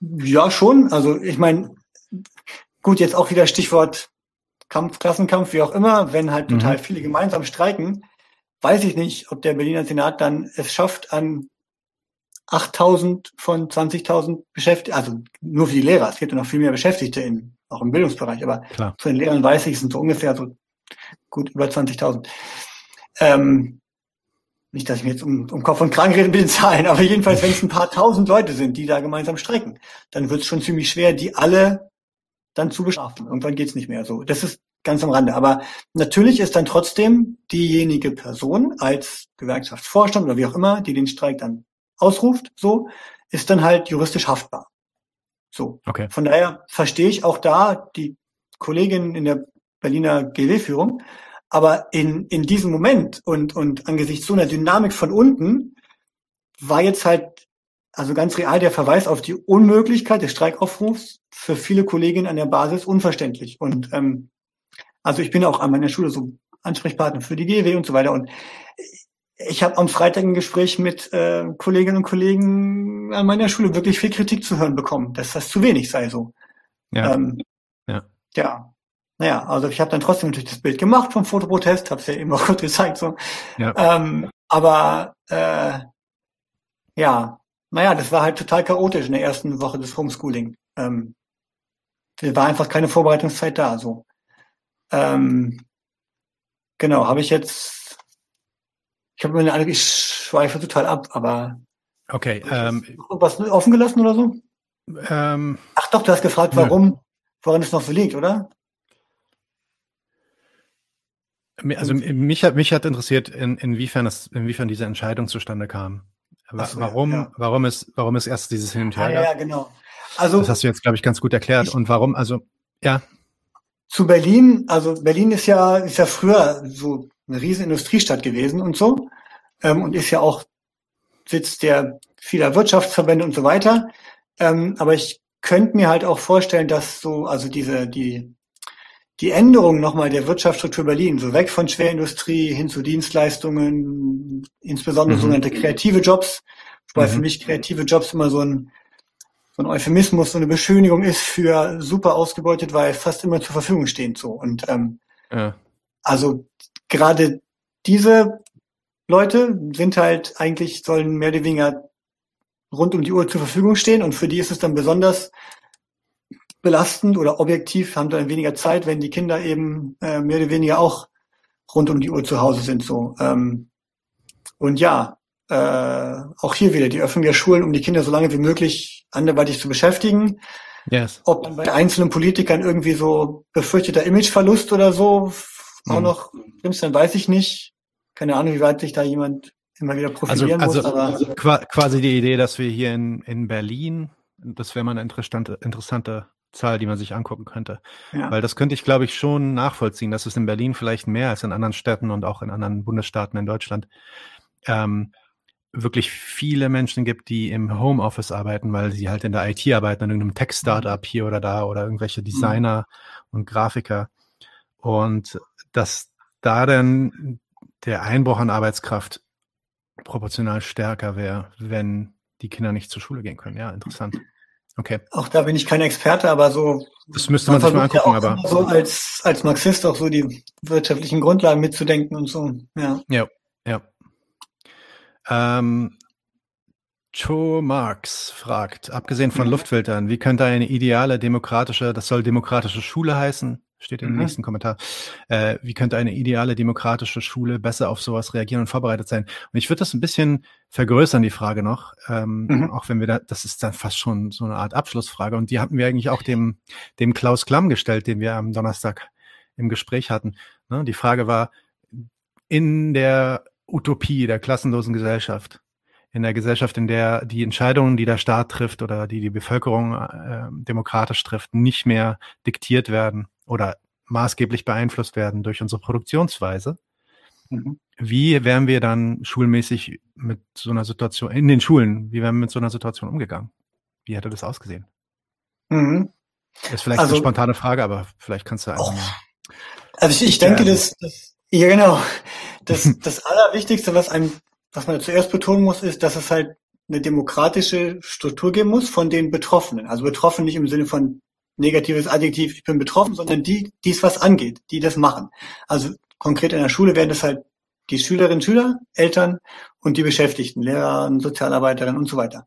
Ja, schon. Also ich meine, gut, jetzt auch wieder Stichwort Kampf, Klassenkampf, wie auch immer, wenn halt total mhm. viele gemeinsam streiken, weiß ich nicht, ob der Berliner Senat dann es schafft, an 8000 von 20.000 Beschäftigten, also nur für die Lehrer, es gibt ja noch viel mehr Beschäftigte in, auch im Bildungsbereich, aber Klar. zu den Lehrern weiß ich, es sind so ungefähr so gut über 20.000. Ähm, nicht, dass ich mir jetzt um, um Kopf und Kragen rede mit den Zahlen, aber jedenfalls, wenn es ein paar tausend Leute sind, die da gemeinsam strecken, dann wird es schon ziemlich schwer, die alle dann zu bestrafen. Irgendwann geht's nicht mehr so. Das ist ganz am Rande. Aber natürlich ist dann trotzdem diejenige Person als Gewerkschaftsvorstand oder wie auch immer, die den Streik dann ausruft, so, ist dann halt juristisch haftbar. So. Okay. Von daher verstehe ich auch da die Kollegin in der Berliner GW-Führung. Aber in, in diesem Moment und, und angesichts so einer Dynamik von unten war jetzt halt also ganz real der Verweis auf die Unmöglichkeit des Streikaufrufs für viele Kolleginnen an der Basis unverständlich. Und ähm, also ich bin auch an meiner Schule so Ansprechpartner für die GW und so weiter. Und ich habe am Freitag ein Gespräch mit äh, Kolleginnen und Kollegen an meiner Schule wirklich viel Kritik zu hören bekommen, dass das zu wenig sei so. Ja. Ähm, ja. ja. Naja, also ich habe dann trotzdem natürlich das Bild gemacht vom Fotoprotest, habe es ja eben auch kurz gezeigt. So. Ja. Ähm, aber äh, ja, naja, das war halt total chaotisch in der ersten Woche des Homeschooling. Ähm, da war einfach keine Vorbereitungszeit da. So. Ähm, genau, habe ich jetzt ich habe meine ich schweife total ab, aber. Okay. Ähm, was offen gelassen oder so? Ähm, Ach doch, du hast gefragt, warum, nö. woran es noch so liegt, oder? Also mich hat mich hat interessiert, in, inwiefern das, inwiefern diese Entscheidung zustande kam. So, warum, ja. warum es, warum es erst dieses Hin und Her ah, gab? Ja, genau. Also das hast du jetzt, glaube ich, ganz gut erklärt. Ich, und warum? Also ja. Zu Berlin. Also Berlin ist ja ist ja früher so eine riesen Industriestadt gewesen und so ähm, und ist ja auch Sitz der vieler Wirtschaftsverbände und so weiter. Ähm, aber ich könnte mir halt auch vorstellen, dass so, also diese, die, die Änderung nochmal der Wirtschaftsstruktur Berlin, so weg von Schwerindustrie hin zu Dienstleistungen, insbesondere mhm. sogenannte kreative Jobs, wobei mhm. für mich kreative Jobs immer so ein, so ein Euphemismus, so eine Beschönigung ist für super ausgebeutet, weil fast immer zur Verfügung stehen so. Und ähm, ja. Also gerade diese Leute sind halt eigentlich, sollen mehr oder weniger rund um die Uhr zur Verfügung stehen und für die ist es dann besonders belastend oder objektiv, haben dann weniger Zeit, wenn die Kinder eben äh, mehr oder weniger auch rund um die Uhr zu Hause sind. So ähm, und ja, äh, auch hier wieder die Öffnung der Schulen, um die Kinder so lange wie möglich anderweitig zu beschäftigen. Yes. Ob dann bei einzelnen Politikern irgendwie so befürchteter Imageverlust oder so auch mhm. noch dann weiß ich nicht. Keine Ahnung, wie weit sich da jemand immer wieder profilieren also, muss. Also quasi die Idee, dass wir hier in, in Berlin, das wäre mal eine interessante, interessante Zahl, die man sich angucken könnte. Ja. Weil das könnte ich, glaube ich, schon nachvollziehen, dass es in Berlin vielleicht mehr als in anderen Städten und auch in anderen Bundesstaaten in Deutschland ähm, wirklich viele Menschen gibt, die im Homeoffice arbeiten, weil sie halt in der IT arbeiten, in irgendeinem Tech-Startup mhm. hier oder da oder irgendwelche mhm. Designer mhm. und Grafiker. Und dass da dann der Einbruch an Arbeitskraft proportional stärker wäre, wenn die Kinder nicht zur Schule gehen können. Ja, interessant. Okay. Auch da bin ich kein Experte, aber so. Das müsste man, man sich mal angucken, ja aber. So als, als Marxist auch so die wirtschaftlichen Grundlagen mitzudenken und so. Ja. Ja, ja. Ähm, Joe Marx fragt, abgesehen von mhm. Luftfiltern, wie könnte eine ideale demokratische, das soll demokratische Schule heißen, steht im mhm. nächsten Kommentar, äh, wie könnte eine ideale demokratische Schule besser auf sowas reagieren und vorbereitet sein? Und ich würde das ein bisschen vergrößern, die Frage noch, ähm, mhm. auch wenn wir da, das ist dann fast schon so eine Art Abschlussfrage und die hatten wir eigentlich auch dem, dem Klaus Klamm gestellt, den wir am Donnerstag im Gespräch hatten. Ne? Die Frage war, in der Utopie der klassenlosen Gesellschaft, in der Gesellschaft, in der die Entscheidungen, die der Staat trifft oder die die Bevölkerung äh, demokratisch trifft, nicht mehr diktiert werden oder maßgeblich beeinflusst werden durch unsere Produktionsweise. Mhm. Wie wären wir dann schulmäßig mit so einer Situation, in den Schulen, wie wären wir mit so einer Situation umgegangen? Wie hätte das ausgesehen? Mhm. Das ist vielleicht also, eine spontane Frage, aber vielleicht kannst du einfach oh. Also ich, ich denke, ja, dass, dass, ja genau, das, das Allerwichtigste, was einem, was man zuerst betonen muss, ist, dass es halt eine demokratische Struktur geben muss von den Betroffenen. Also betroffen nicht im Sinne von negatives Adjektiv, ich bin betroffen, sondern die, die es was angeht, die das machen. Also konkret in der Schule werden das halt die Schülerinnen, Schüler, Eltern und die Beschäftigten, Lehrer, Sozialarbeiterinnen und so weiter.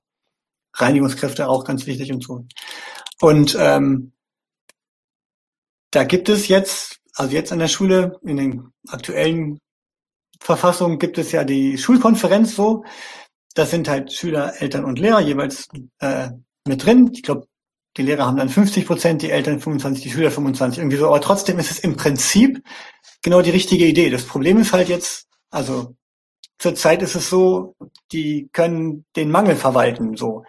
Reinigungskräfte auch ganz wichtig und so. Und ähm, da gibt es jetzt, also jetzt an der Schule, in den aktuellen Verfassungen gibt es ja die Schulkonferenz so. Das sind halt Schüler, Eltern und Lehrer jeweils äh, mit drin. Ich glaube, die Lehrer haben dann 50 Prozent, die Eltern 25, die Schüler 25, irgendwie so. Aber trotzdem ist es im Prinzip genau die richtige Idee. Das Problem ist halt jetzt, also zurzeit ist es so, die können den Mangel verwalten, so.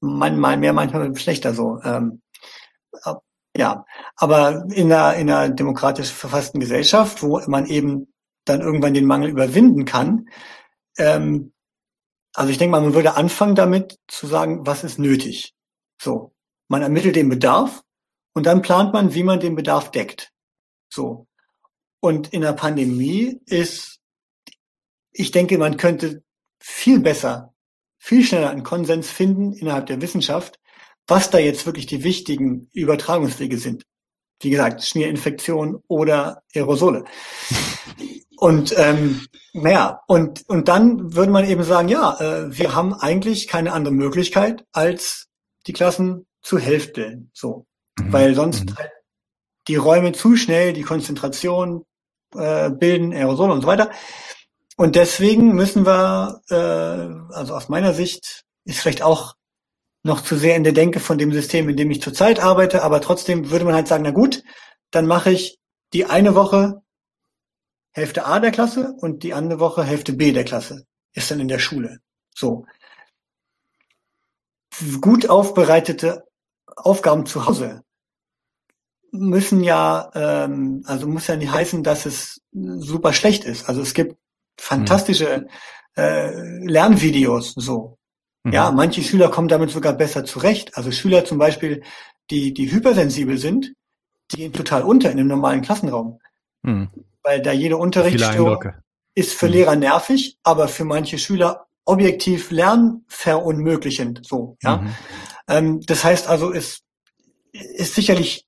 Manchmal mehr, manchmal schlechter, so. Ähm, ja, aber in einer, in einer demokratisch verfassten Gesellschaft, wo man eben dann irgendwann den Mangel überwinden kann, ähm, also ich denke mal, man würde anfangen damit zu sagen, was ist nötig. So, man ermittelt den Bedarf und dann plant man, wie man den Bedarf deckt. So. Und in der Pandemie ist, ich denke, man könnte viel besser, viel schneller einen Konsens finden innerhalb der Wissenschaft, was da jetzt wirklich die wichtigen Übertragungswege sind. Wie gesagt, Schmierinfektion oder Aerosole. Und ähm, naja, und, und dann würde man eben sagen, ja, äh, wir haben eigentlich keine andere Möglichkeit, als die Klassen zur Hälfte so. Mhm. Weil sonst mhm. halt die Räume zu schnell die Konzentration äh, bilden, Aerosole und so weiter. Und deswegen müssen wir, äh, also aus meiner Sicht, ist vielleicht auch noch zu sehr in der Denke von dem System, in dem ich zurzeit arbeite, aber trotzdem würde man halt sagen, na gut, dann mache ich die eine Woche Hälfte A der Klasse und die andere Woche Hälfte B der Klasse. Ist dann in der Schule. So. Gut aufbereitete Aufgaben zu Hause müssen ja, ähm, also muss ja nicht heißen, dass es super schlecht ist. Also es gibt fantastische äh, Lernvideos so. Mhm. Ja, manche Schüler kommen damit sogar besser zurecht. Also Schüler zum Beispiel, die, die hypersensibel sind, die gehen total unter in einem normalen Klassenraum. Mhm. Weil da jede Unterrichtsstörung ist für mhm. Lehrer nervig, aber für manche Schüler objektiv lernverunmöglichend. So, ja. Ähm, das heißt also, es ist sicherlich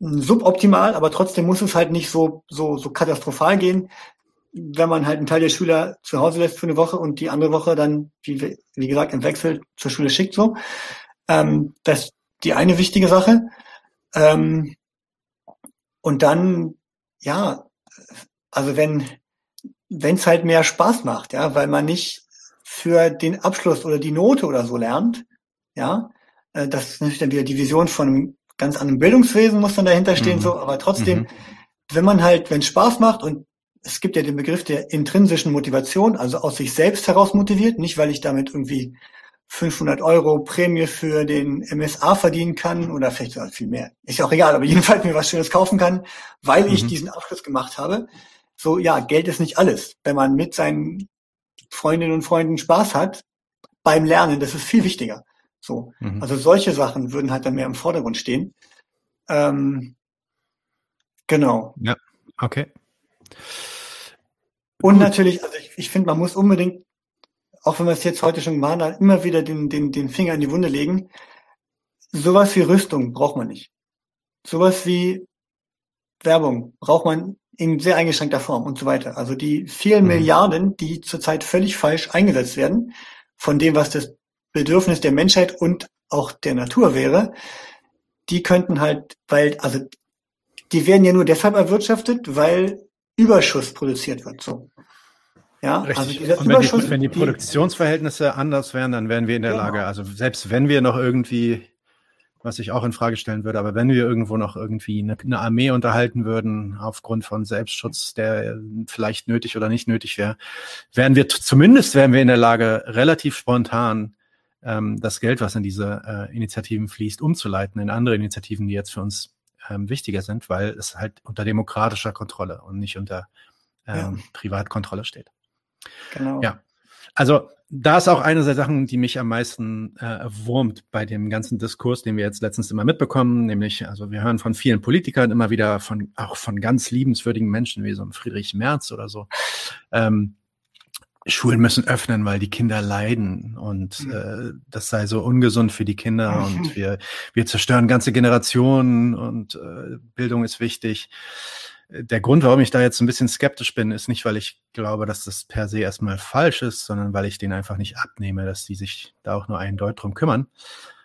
suboptimal, aber trotzdem muss es halt nicht so, so, so katastrophal gehen. wenn man halt einen Teil der Schüler zu Hause lässt für eine Woche und die andere Woche dann, wie, wie gesagt, im Wechsel zur Schule schickt, so. Ähm, das ist die eine wichtige Sache. Ähm, und dann, ja, also wenn wenn es halt mehr Spaß macht, ja, weil man nicht für den Abschluss oder die Note oder so lernt, ja, äh, das ist natürlich dann wieder die Vision von einem ganz anderen Bildungswesen muss dann dahinter stehen, mhm. so, aber trotzdem, mhm. wenn man halt, wenn es Spaß macht und es gibt ja den Begriff der intrinsischen Motivation, also aus sich selbst heraus motiviert, nicht weil ich damit irgendwie 500 Euro Prämie für den MSA verdienen kann oder vielleicht sogar viel mehr. Ist ja auch egal, aber jedenfalls mir was Schönes kaufen kann, weil mhm. ich diesen Abschluss gemacht habe. So, ja, Geld ist nicht alles. Wenn man mit seinen Freundinnen und Freunden Spaß hat beim Lernen, das ist viel wichtiger. So, mhm. also solche Sachen würden halt dann mehr im Vordergrund stehen. Ähm, genau. Ja, okay. Und natürlich, also ich, ich finde, man muss unbedingt auch wenn wir es jetzt heute schon gemacht haben, immer wieder den, den, den Finger in die Wunde legen. Sowas wie Rüstung braucht man nicht. Sowas wie Werbung braucht man in sehr eingeschränkter Form und so weiter. Also die vielen mhm. Milliarden, die zurzeit völlig falsch eingesetzt werden, von dem, was das Bedürfnis der Menschheit und auch der Natur wäre, die könnten halt, weil, also die werden ja nur deshalb erwirtschaftet, weil Überschuss produziert wird. So. Ja, Richtig. Also und wenn die, wenn die, Produktionsverhältnisse anders wären, dann wären wir in der genau. Lage, also selbst wenn wir noch irgendwie, was ich auch in Frage stellen würde, aber wenn wir irgendwo noch irgendwie eine, eine Armee unterhalten würden, aufgrund von Selbstschutz, der vielleicht nötig oder nicht nötig wäre, wären wir zumindest wären wir in der Lage, relativ spontan ähm, das Geld, was in diese äh, Initiativen fließt, umzuleiten in andere Initiativen, die jetzt für uns ähm, wichtiger sind, weil es halt unter demokratischer Kontrolle und nicht unter ähm, ja. Privatkontrolle steht. Genau. Ja. Also da ist auch eine der Sachen, die mich am meisten äh, wurmt bei dem ganzen Diskurs, den wir jetzt letztens immer mitbekommen, nämlich, also wir hören von vielen Politikern immer wieder von, auch von ganz liebenswürdigen Menschen wie so ein Friedrich Merz oder so. Ähm, Schulen müssen öffnen, weil die Kinder leiden und mhm. äh, das sei so ungesund für die Kinder und wir, wir zerstören ganze Generationen und äh, Bildung ist wichtig der Grund, warum ich da jetzt ein bisschen skeptisch bin, ist nicht, weil ich glaube, dass das per se erstmal falsch ist, sondern weil ich denen einfach nicht abnehme, dass die sich da auch nur einen Deut drum kümmern.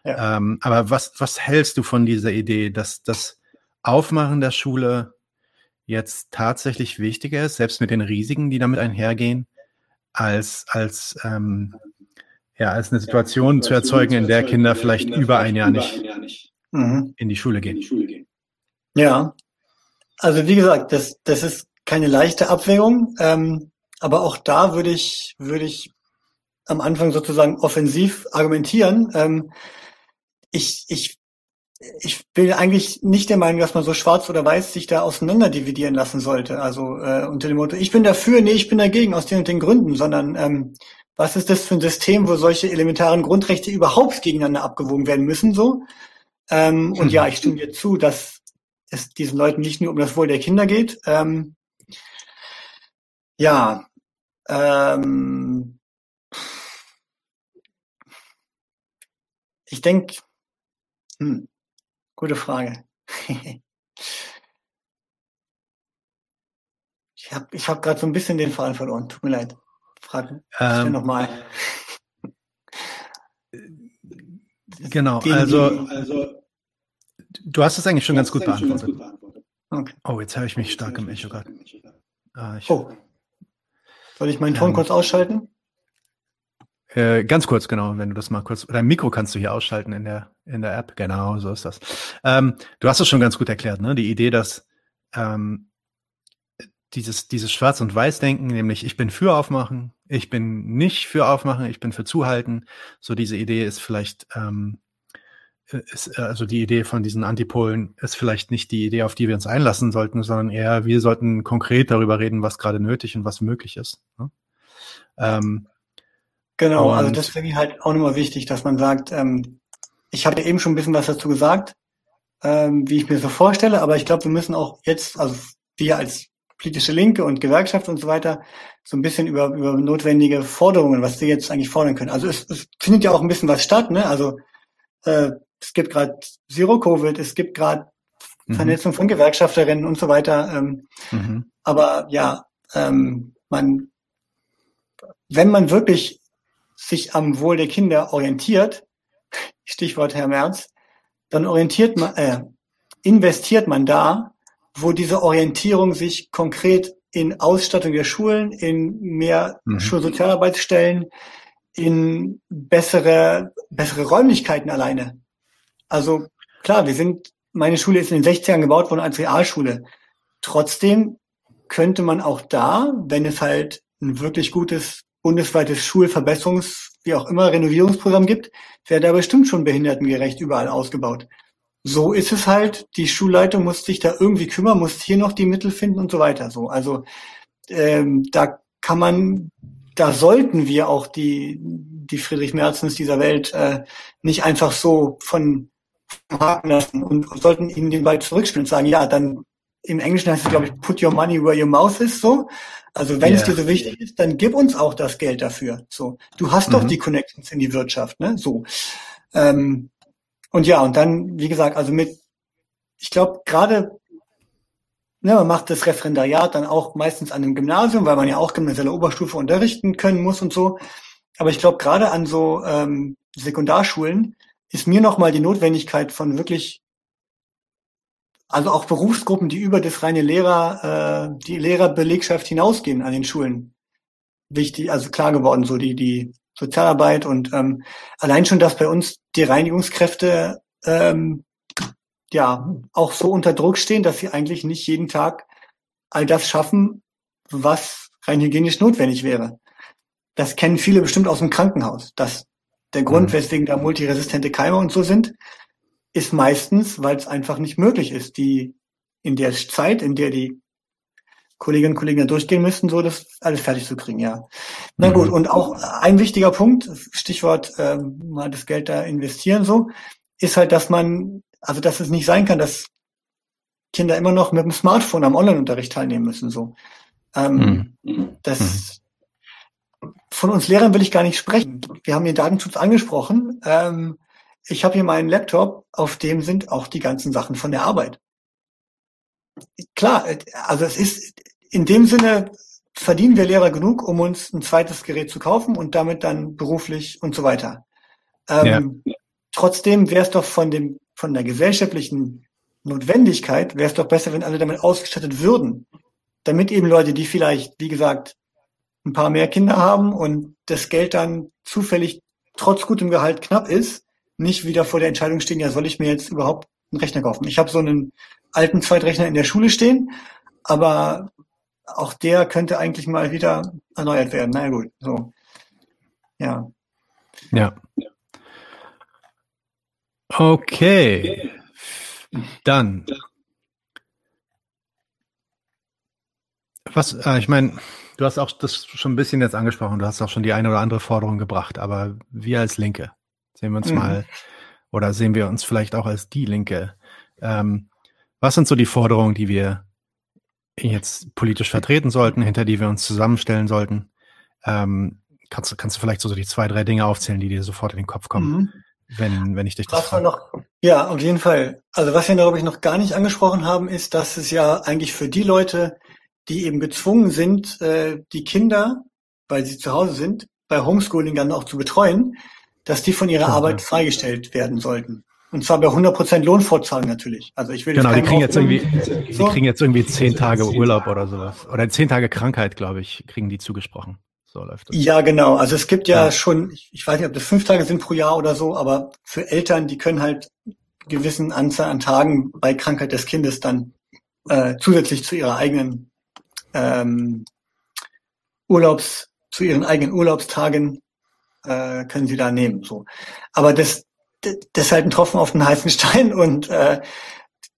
Ja. Ähm, aber was, was hältst du von dieser Idee, dass das Aufmachen der Schule jetzt tatsächlich wichtiger ist, selbst mit den Risiken, die damit einhergehen, als, als, ähm, ja, als eine Situation zu erzeugen, in der Kinder vielleicht über ein Jahr nicht mhm. in die Schule gehen? Ja, also wie gesagt, das, das ist keine leichte Abwägung, ähm, aber auch da würde ich, würde ich am Anfang sozusagen offensiv argumentieren. Ähm, ich, ich, ich bin eigentlich nicht der Meinung, dass man so schwarz oder weiß sich da auseinander dividieren lassen sollte. Also äh, unter dem Motto, ich bin dafür, nee, ich bin dagegen aus den und den Gründen, sondern ähm, was ist das für ein System, wo solche elementaren Grundrechte überhaupt gegeneinander abgewogen werden müssen, so? Ähm, und ja, ich stimme dir zu, dass es diesen Leuten nicht nur um das Wohl der Kinder geht. Ähm, ja, ähm, ich denke, hm, gute Frage. ich habe ich hab gerade so ein bisschen den Faden verloren. Tut mir leid. Frage ähm, nochmal. Genau, also, also Du hast es eigentlich schon ganz gut beantwortet. Okay. Oh, jetzt höre ich mich stark im Echo gerade. Ah, oh. Soll ich meinen Ton ähm, kurz ausschalten? Äh, ganz kurz, genau, wenn du das mal kurz. Dein Mikro kannst du hier ausschalten in der, in der App. Genau, so ist das. Ähm, du hast es schon ganz gut erklärt, ne? Die Idee, dass ähm, dieses, dieses Schwarz- und Weiß-Denken, nämlich ich bin für Aufmachen, ich bin nicht für Aufmachen, ich bin für Zuhalten. So diese Idee ist vielleicht ähm, ist, also die Idee von diesen Antipolen ist vielleicht nicht die Idee, auf die wir uns einlassen sollten, sondern eher, wir sollten konkret darüber reden, was gerade nötig und was möglich ist. Ne? Ähm, genau, also das finde ich halt auch nochmal wichtig, dass man sagt, ähm, ich habe ja eben schon ein bisschen was dazu gesagt, ähm, wie ich mir so vorstelle, aber ich glaube, wir müssen auch jetzt, also wir als politische Linke und Gewerkschaft und so weiter, so ein bisschen über, über notwendige Forderungen, was wir jetzt eigentlich fordern können. Also es, es findet ja auch ein bisschen was statt, ne? Also äh, es gibt gerade Zero Covid, es gibt gerade mhm. Vernetzung von Gewerkschafterinnen und so weiter. Ähm, mhm. Aber ja, ähm, man, wenn man wirklich sich am Wohl der Kinder orientiert, Stichwort Herr Merz, dann orientiert man, äh, investiert man da, wo diese Orientierung sich konkret in Ausstattung der Schulen, in mehr mhm. Schulsozialarbeitsstellen, in bessere, bessere Räumlichkeiten alleine. Also klar, wir sind, meine Schule ist in den 60ern gebaut worden als Realschule. Trotzdem könnte man auch da, wenn es halt ein wirklich gutes bundesweites Schulverbesserungs, wie auch immer, Renovierungsprogramm gibt, wäre da bestimmt schon behindertengerecht überall ausgebaut. So ist es halt. Die Schulleitung muss sich da irgendwie kümmern, muss hier noch die Mittel finden und so weiter. So, also ähm, da kann man, da sollten wir auch die die Friedrich Merzens dieser Welt äh, nicht einfach so von haken lassen und sollten ihnen den Ball zurückspielen und sagen, ja, dann im Englischen heißt es, glaube ich, put your money where your mouth is, so. Also wenn yeah. es dir so wichtig ist, dann gib uns auch das Geld dafür. So, du hast mhm. doch die Connections in die Wirtschaft, ne? So. Ähm, und ja, und dann, wie gesagt, also mit, ich glaube, gerade, ne, man macht das Referendariat dann auch meistens an einem Gymnasium, weil man ja auch gymnasiale Oberstufe unterrichten können muss und so. Aber ich glaube, gerade an so ähm, Sekundarschulen ist mir nochmal die Notwendigkeit von wirklich also auch Berufsgruppen, die über das reine Lehrer, äh, die Lehrerbelegschaft hinausgehen an den Schulen. Wichtig, also klar geworden, so die, die Sozialarbeit und ähm, allein schon, dass bei uns die Reinigungskräfte ähm, ja auch so unter Druck stehen, dass sie eigentlich nicht jeden Tag all das schaffen, was rein hygienisch notwendig wäre. Das kennen viele bestimmt aus dem Krankenhaus. dass der Grund, mhm. weswegen da multiresistente Keime und so sind, ist meistens, weil es einfach nicht möglich ist, die in der Zeit, in der die Kolleginnen und Kollegen da durchgehen müssen, so das alles fertig zu kriegen, ja. Na gut, mhm. und auch ein wichtiger Punkt, Stichwort ähm, mal das Geld da investieren, so, ist halt, dass man, also dass es nicht sein kann, dass Kinder immer noch mit dem Smartphone am Online-Unterricht teilnehmen müssen, so. Ähm, mhm. Das mhm. von uns Lehrern will ich gar nicht sprechen. Wir haben den Datenschutz angesprochen. Ähm, ich habe hier meinen Laptop, auf dem sind auch die ganzen Sachen von der Arbeit. Klar, also es ist in dem Sinne verdienen wir Lehrer genug, um uns ein zweites Gerät zu kaufen und damit dann beruflich und so weiter. Ähm, ja. Trotzdem wäre es doch von dem von der gesellschaftlichen Notwendigkeit wäre es doch besser, wenn alle damit ausgestattet würden, damit eben Leute, die vielleicht, wie gesagt, ein paar mehr Kinder haben und das Geld dann zufällig trotz gutem Gehalt knapp ist, nicht wieder vor der Entscheidung stehen, ja, soll ich mir jetzt überhaupt einen Rechner kaufen? Ich habe so einen alten Zweitrechner in der Schule stehen, aber auch der könnte eigentlich mal wieder erneuert werden. Na gut, so. Ja. Ja. Okay. Dann. Was, äh, ich meine, du hast auch das schon ein bisschen jetzt angesprochen, du hast auch schon die eine oder andere Forderung gebracht, aber wir als Linke, Sehen wir uns mhm. mal oder sehen wir uns vielleicht auch als die Linke. Ähm, was sind so die Forderungen, die wir jetzt politisch vertreten sollten, hinter die wir uns zusammenstellen sollten? Ähm, kannst, kannst du vielleicht so die zwei, drei Dinge aufzählen, die dir sofort in den Kopf kommen, mhm. wenn, wenn ich dich das frage? Noch, ja, auf jeden Fall. Also was wir, glaube ich, noch gar nicht angesprochen haben, ist, dass es ja eigentlich für die Leute, die eben gezwungen sind, äh, die Kinder, weil sie zu Hause sind, bei Homeschooling dann auch zu betreuen, dass die von ihrer Arbeit freigestellt werden sollten. Und zwar bei 100% Lohnfortzahlung natürlich. Also ich will genau, die kriegen jetzt irgendwie, so. die kriegen jetzt irgendwie zehn Tage Urlaub oder sowas. Oder zehn Tage Krankheit, glaube ich, kriegen die zugesprochen. So läuft das. Ja, genau. Also es gibt ja, ja, schon, ich weiß nicht, ob das fünf Tage sind pro Jahr oder so, aber für Eltern, die können halt gewissen Anzahl an Tagen bei Krankheit des Kindes dann äh, zusätzlich zu ihrer eigenen ähm, Urlaubs, zu ihren eigenen Urlaubstagen äh, können sie da nehmen. So. Aber das, das ist halt ein Tropfen auf den heißen Stein und äh,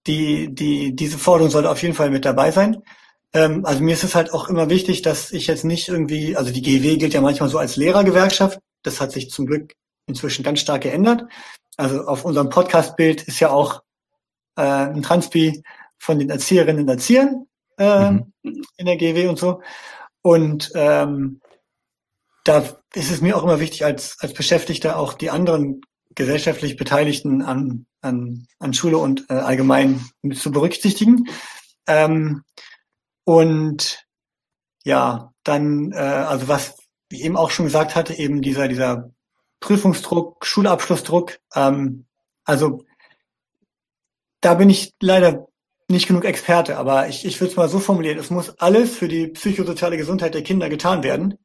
die, die, diese Forderung sollte auf jeden Fall mit dabei sein. Ähm, also mir ist es halt auch immer wichtig, dass ich jetzt nicht irgendwie, also die GW gilt ja manchmal so als Lehrergewerkschaft. Das hat sich zum Glück inzwischen ganz stark geändert. Also auf unserem Podcast-Bild ist ja auch äh, ein Transpi von den Erzieherinnen und Erziehern äh, mhm. in der GW und so. Und ähm, da ist es mir auch immer wichtig, als, als Beschäftigter auch die anderen gesellschaftlich Beteiligten an, an, an Schule und äh, allgemein zu berücksichtigen. Ähm, und ja, dann, äh, also was wie eben auch schon gesagt hatte, eben dieser, dieser Prüfungsdruck, Schulabschlussdruck. Ähm, also da bin ich leider nicht genug Experte, aber ich, ich würde es mal so formulieren, es muss alles für die psychosoziale Gesundheit der Kinder getan werden,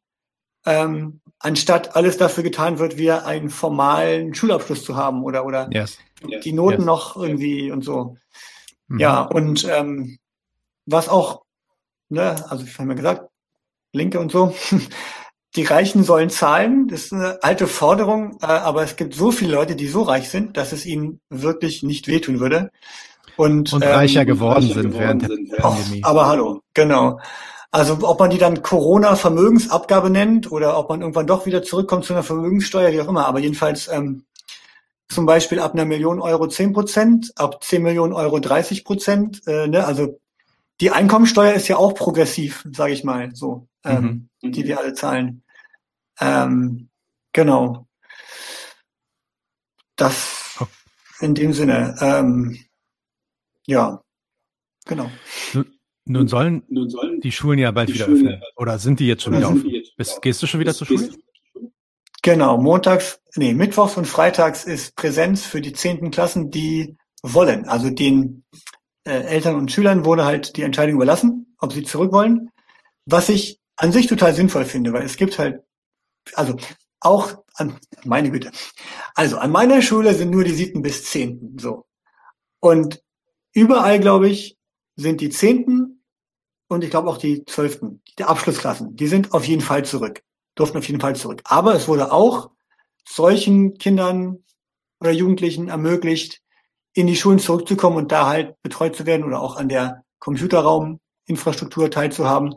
ähm, anstatt alles dafür getan wird, wir einen formalen Schulabschluss zu haben oder, oder yes. die Noten yes. noch irgendwie und so. Mhm. Ja, und ähm, was auch, ne, also ich habe ja gesagt, Linke und so, die Reichen sollen zahlen. Das ist eine alte Forderung, äh, aber es gibt so viele Leute, die so reich sind, dass es ihnen wirklich nicht wehtun würde. Und, und reicher ähm, geworden reicher sind geworden während der Pandemie. Oh, aber hallo, genau. Also ob man die dann Corona-Vermögensabgabe nennt oder ob man irgendwann doch wieder zurückkommt zu einer Vermögenssteuer, wie auch immer. Aber jedenfalls ähm, zum Beispiel ab einer Million Euro 10 Prozent, ab 10 Millionen Euro 30 Prozent. Äh, ne? Also die Einkommensteuer ist ja auch progressiv, sage ich mal, so, ähm, mhm. die wir alle zahlen. Ähm, genau. Das in dem Sinne. Ähm, ja, genau. Nun, sollen, nun sollen die Schulen ja bald wieder öffnen. Oder sind die jetzt schon wieder offen? Bist, gehst du schon wieder zur Schule? Genau, montags, nee, mittwochs und freitags ist Präsenz für die zehnten Klassen, die wollen. Also den äh, Eltern und Schülern wurde halt die Entscheidung überlassen, ob sie zurück wollen. Was ich an sich total sinnvoll finde, weil es gibt halt also auch an, meine Güte. Also an meiner Schule sind nur die siebten bis zehnten, so. Und überall, glaube ich, sind die zehnten und ich glaube auch die zwölften, die Abschlussklassen, die sind auf jeden Fall zurück, durften auf jeden Fall zurück. Aber es wurde auch solchen Kindern oder Jugendlichen ermöglicht, in die Schulen zurückzukommen und da halt betreut zu werden oder auch an der Computerrauminfrastruktur teilzuhaben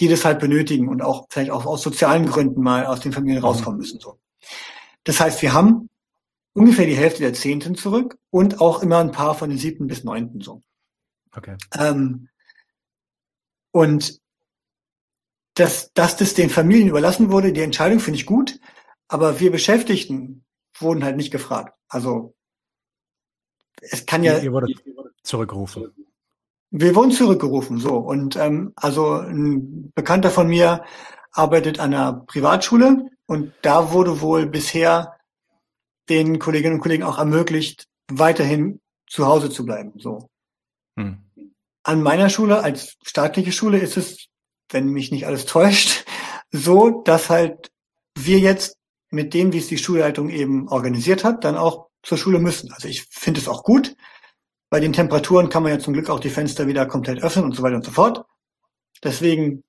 die das halt benötigen und auch vielleicht auch aus sozialen Gründen mal aus den Familien rauskommen müssen. So. Das heißt, wir haben ungefähr die Hälfte der Zehnten zurück und auch immer ein paar von den siebten bis neunten so. Okay. Ähm, und dass, dass das den Familien überlassen wurde, die Entscheidung finde ich gut, aber wir Beschäftigten wurden halt nicht gefragt. Also es kann ja. Ihr wurde zurückgerufen. Wir wurden zurückgerufen, so. Und ähm, also ein Bekannter von mir arbeitet an einer Privatschule und da wurde wohl bisher den Kolleginnen und Kollegen auch ermöglicht, weiterhin zu Hause zu bleiben. So. Hm. An meiner Schule als staatliche Schule ist es, wenn mich nicht alles täuscht, so, dass halt wir jetzt mit dem, wie es die Schulleitung eben organisiert hat, dann auch zur Schule müssen. Also ich finde es auch gut, bei den Temperaturen kann man ja zum Glück auch die Fenster wieder komplett öffnen und so weiter und so fort. Deswegen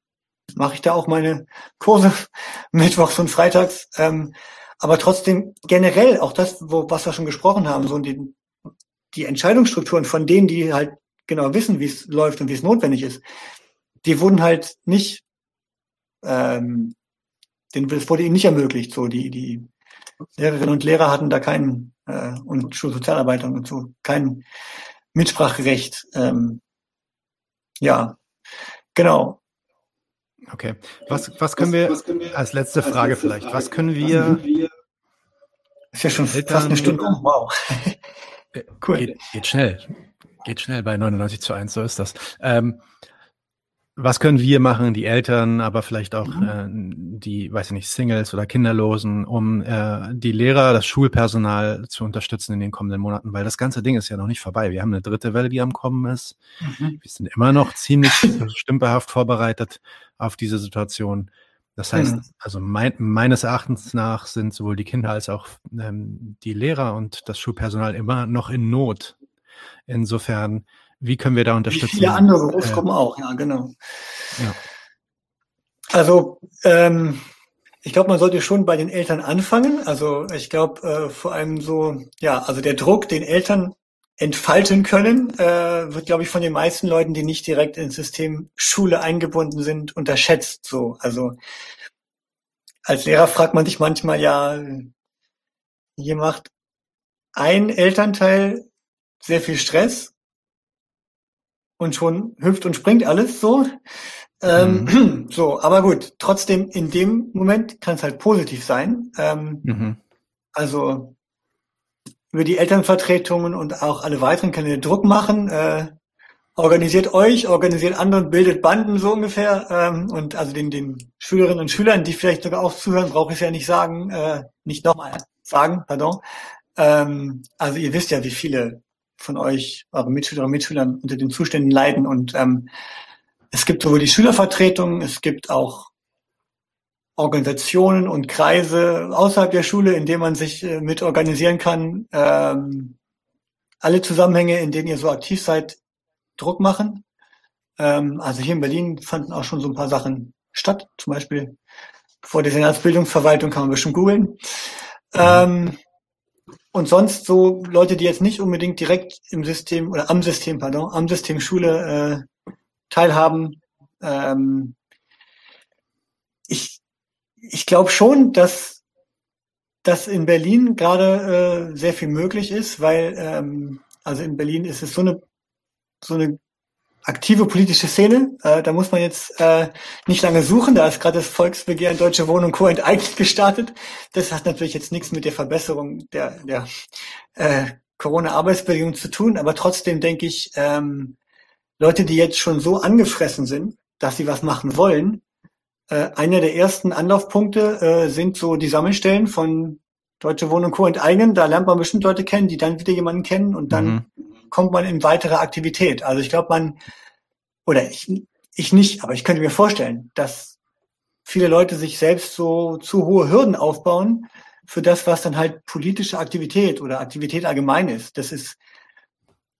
mache ich da auch meine Kurse mittwochs und freitags. Ähm, aber trotzdem generell auch das, wo, was wir schon gesprochen haben, so die, die Entscheidungsstrukturen von denen, die halt genau wissen, wie es läuft und wie es notwendig ist, die wurden halt nicht, ähm, denen, es wurde ihnen nicht ermöglicht. So die die Lehrerinnen und Lehrer hatten da keinen äh, und Schulsozialarbeiter und so kein Mitspracherecht. Ähm, ja, genau. Okay. Was, was, können, wir, was können wir als letzte Frage letzte vielleicht, Frage, was können wir, wir ist ja schon Eltern, fast eine Stunde wow. Äh, cool. Geht, geht, schnell. Geht schnell bei 99 zu 1, so ist das. Ähm, was können wir machen, die Eltern, aber vielleicht auch mhm. äh, die, weiß ich nicht, Singles oder Kinderlosen, um äh, die Lehrer, das Schulpersonal zu unterstützen in den kommenden Monaten? Weil das ganze Ding ist ja noch nicht vorbei. Wir haben eine dritte Welle, die am Kommen ist. Mhm. Wir sind immer noch ziemlich stümperhaft vorbereitet auf diese Situation. Das heißt, mhm. also mein, meines Erachtens nach sind sowohl die Kinder als auch ähm, die Lehrer und das Schulpersonal immer noch in Not. Insofern wie können wir da unterstützen? Wie viele andere Berufsgruppen äh, auch, ja, genau. Ja. Also ähm, ich glaube, man sollte schon bei den Eltern anfangen. Also ich glaube äh, vor allem so, ja, also der Druck, den Eltern entfalten können, äh, wird, glaube ich, von den meisten Leuten, die nicht direkt ins System Schule eingebunden sind, unterschätzt. So, also als Lehrer fragt man sich manchmal ja, hier macht ein Elternteil sehr viel Stress und schon hüpft und springt alles so. Ähm, mhm. So, aber gut, trotzdem in dem Moment kann es halt positiv sein. Ähm, mhm. Also über die Elternvertretungen und auch alle weiteren können wir Druck machen. Äh, organisiert euch, organisiert andere bildet Banden so ungefähr. Ähm, und also den, den Schülerinnen und Schülern, die vielleicht sogar auch zuhören, brauche ich es ja nicht sagen, äh, nicht nochmal sagen, pardon. Ähm, also ihr wisst ja, wie viele von euch, eure Mitschüler und Mitschülern unter den Zuständen leiden. Und ähm, es gibt sowohl die Schülervertretung, es gibt auch Organisationen und Kreise außerhalb der Schule, in denen man sich äh, mit organisieren kann. Ähm, alle Zusammenhänge, in denen ihr so aktiv seid, Druck machen. Ähm, also hier in Berlin fanden auch schon so ein paar Sachen statt. Zum Beispiel vor der Senatsbildungsverwaltung kann man bestimmt googeln. Ähm, und sonst so Leute, die jetzt nicht unbedingt direkt im System oder am System, pardon, am System Schule äh, teilhaben. Ähm, ich ich glaube schon, dass dass in Berlin gerade äh, sehr viel möglich ist, weil ähm, also in Berlin ist es so eine so eine aktive politische Szene. Äh, da muss man jetzt äh, nicht lange suchen. Da ist gerade das Volksbegehren Deutsche Wohnung Co. enteignet gestartet. Das hat natürlich jetzt nichts mit der Verbesserung der, der äh, Corona-Arbeitsbedingungen zu tun. Aber trotzdem denke ich, ähm, Leute, die jetzt schon so angefressen sind, dass sie was machen wollen, äh, einer der ersten Anlaufpunkte äh, sind so die Sammelstellen von Deutsche Wohnung Co. enteignen. Da lernt man bestimmt Leute kennen, die dann wieder jemanden kennen und dann mhm. Kommt man in weitere Aktivität. Also ich glaube, man, oder ich, ich nicht, aber ich könnte mir vorstellen, dass viele Leute sich selbst so zu hohe Hürden aufbauen für das, was dann halt politische Aktivität oder Aktivität allgemein ist. Das ist,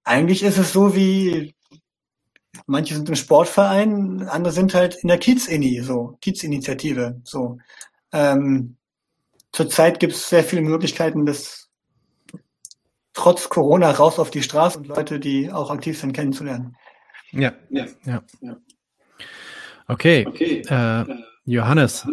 eigentlich ist es so wie, manche sind im Sportverein, andere sind halt in der Kiez-Ini, so, Kiez-Initiative, so. Ähm, zurzeit gibt es sehr viele Möglichkeiten, das trotz Corona raus auf die Straße und Leute, die auch aktiv sind, kennenzulernen. Ja, ja, ja. Okay, okay. Äh, Johannes,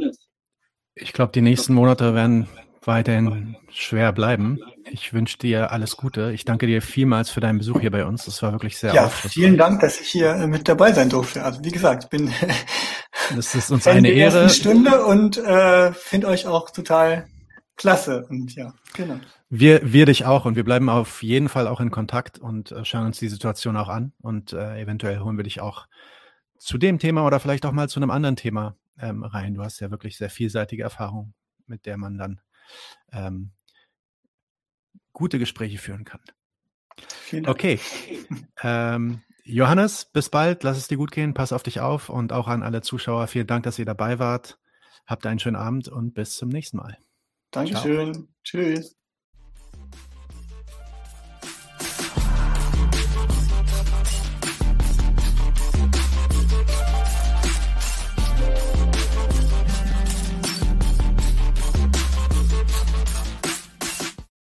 ich glaube, die nächsten Monate werden weiterhin schwer bleiben. Ich wünsche dir alles Gute. Ich danke dir vielmals für deinen Besuch hier bei uns. Das war wirklich sehr Ja, vielen Dank, dass ich hier äh, mit dabei sein durfte. Also wie gesagt, ich bin das ist uns eine Ehre. Stunde und äh, finde euch auch total klasse. Und ja, genau. Wir, wir dich auch und wir bleiben auf jeden Fall auch in Kontakt und äh, schauen uns die Situation auch an und äh, eventuell holen wir dich auch zu dem Thema oder vielleicht auch mal zu einem anderen Thema ähm, rein. Du hast ja wirklich sehr vielseitige Erfahrung, mit der man dann ähm, gute Gespräche führen kann. Okay. ähm, Johannes, bis bald. Lass es dir gut gehen. Pass auf dich auf und auch an alle Zuschauer. Vielen Dank, dass ihr dabei wart. Habt einen schönen Abend und bis zum nächsten Mal. Dankeschön. Ciao. Tschüss.